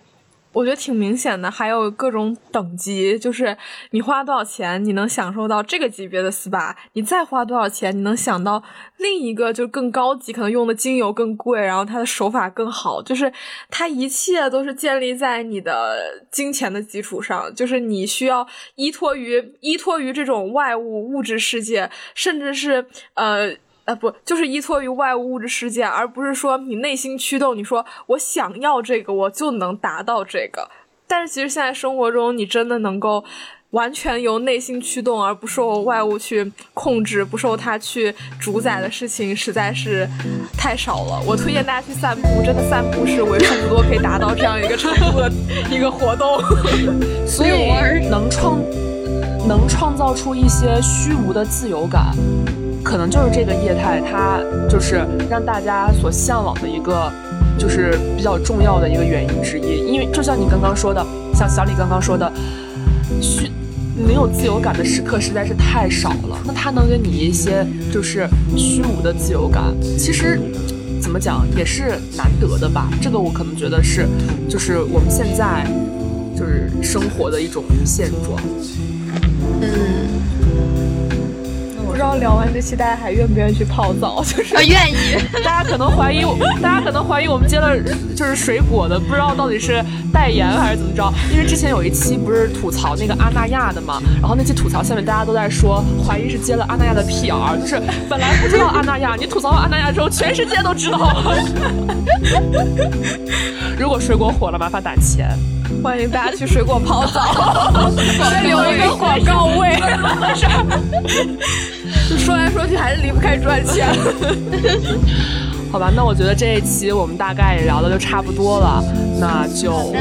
我觉得挺明显的，还有各种等级，就是你花多少钱，你能享受到这个级别的 SPA，你再花多少钱，你能想到另一个就更高级，可能用的精油更贵，然后它的手法更好，就是它一切都是建立在你的金钱的基础上，就是你需要依托于依托于这种外物物质世界，甚至是呃。啊，不，就是依托于外物物质世界，而不是说你内心驱动。你说我想要这个，我就能达到这个。但是其实现在生活中，你真的能够完全由内心驱动，而不受外物去控制，不受它去主宰的事情，实在是太少了。我推荐大家去散步，真的散步是为数不多可以达到这样一个程度的一个活动。所以能创能创造出一些虚无的自由感。可能就是这个业态，它就是让大家所向往的一个，就是比较重要的一个原因之一。因为就像你刚刚说的，像小李刚刚说的，虚没有自由感的时刻实在是太少了。那它能给你一些就是虚无的自由感，其实怎么讲也是难得的吧？这个我可能觉得是，就是我们现在就是生活的一种现状。嗯。不知道聊完这期大家还愿不愿意去泡澡？就是愿意。大家可能怀疑，大家可能怀疑我们接了就是水果的，不知道到底是代言还是怎么着。因为之前有一期不是吐槽那个阿那亚的嘛，然后那期吐槽下面大家都在说怀疑是接了阿那亚的 PR，就是本来不知道阿那亚，你吐槽完阿那亚之后，全世界都知道了。如果水果火了，麻烦打钱。欢迎大家去水果泡澡，再留一个广告位。就说来说去还是离不开赚钱。好吧，那我觉得这一期我们大概也聊的就差不多了，那就。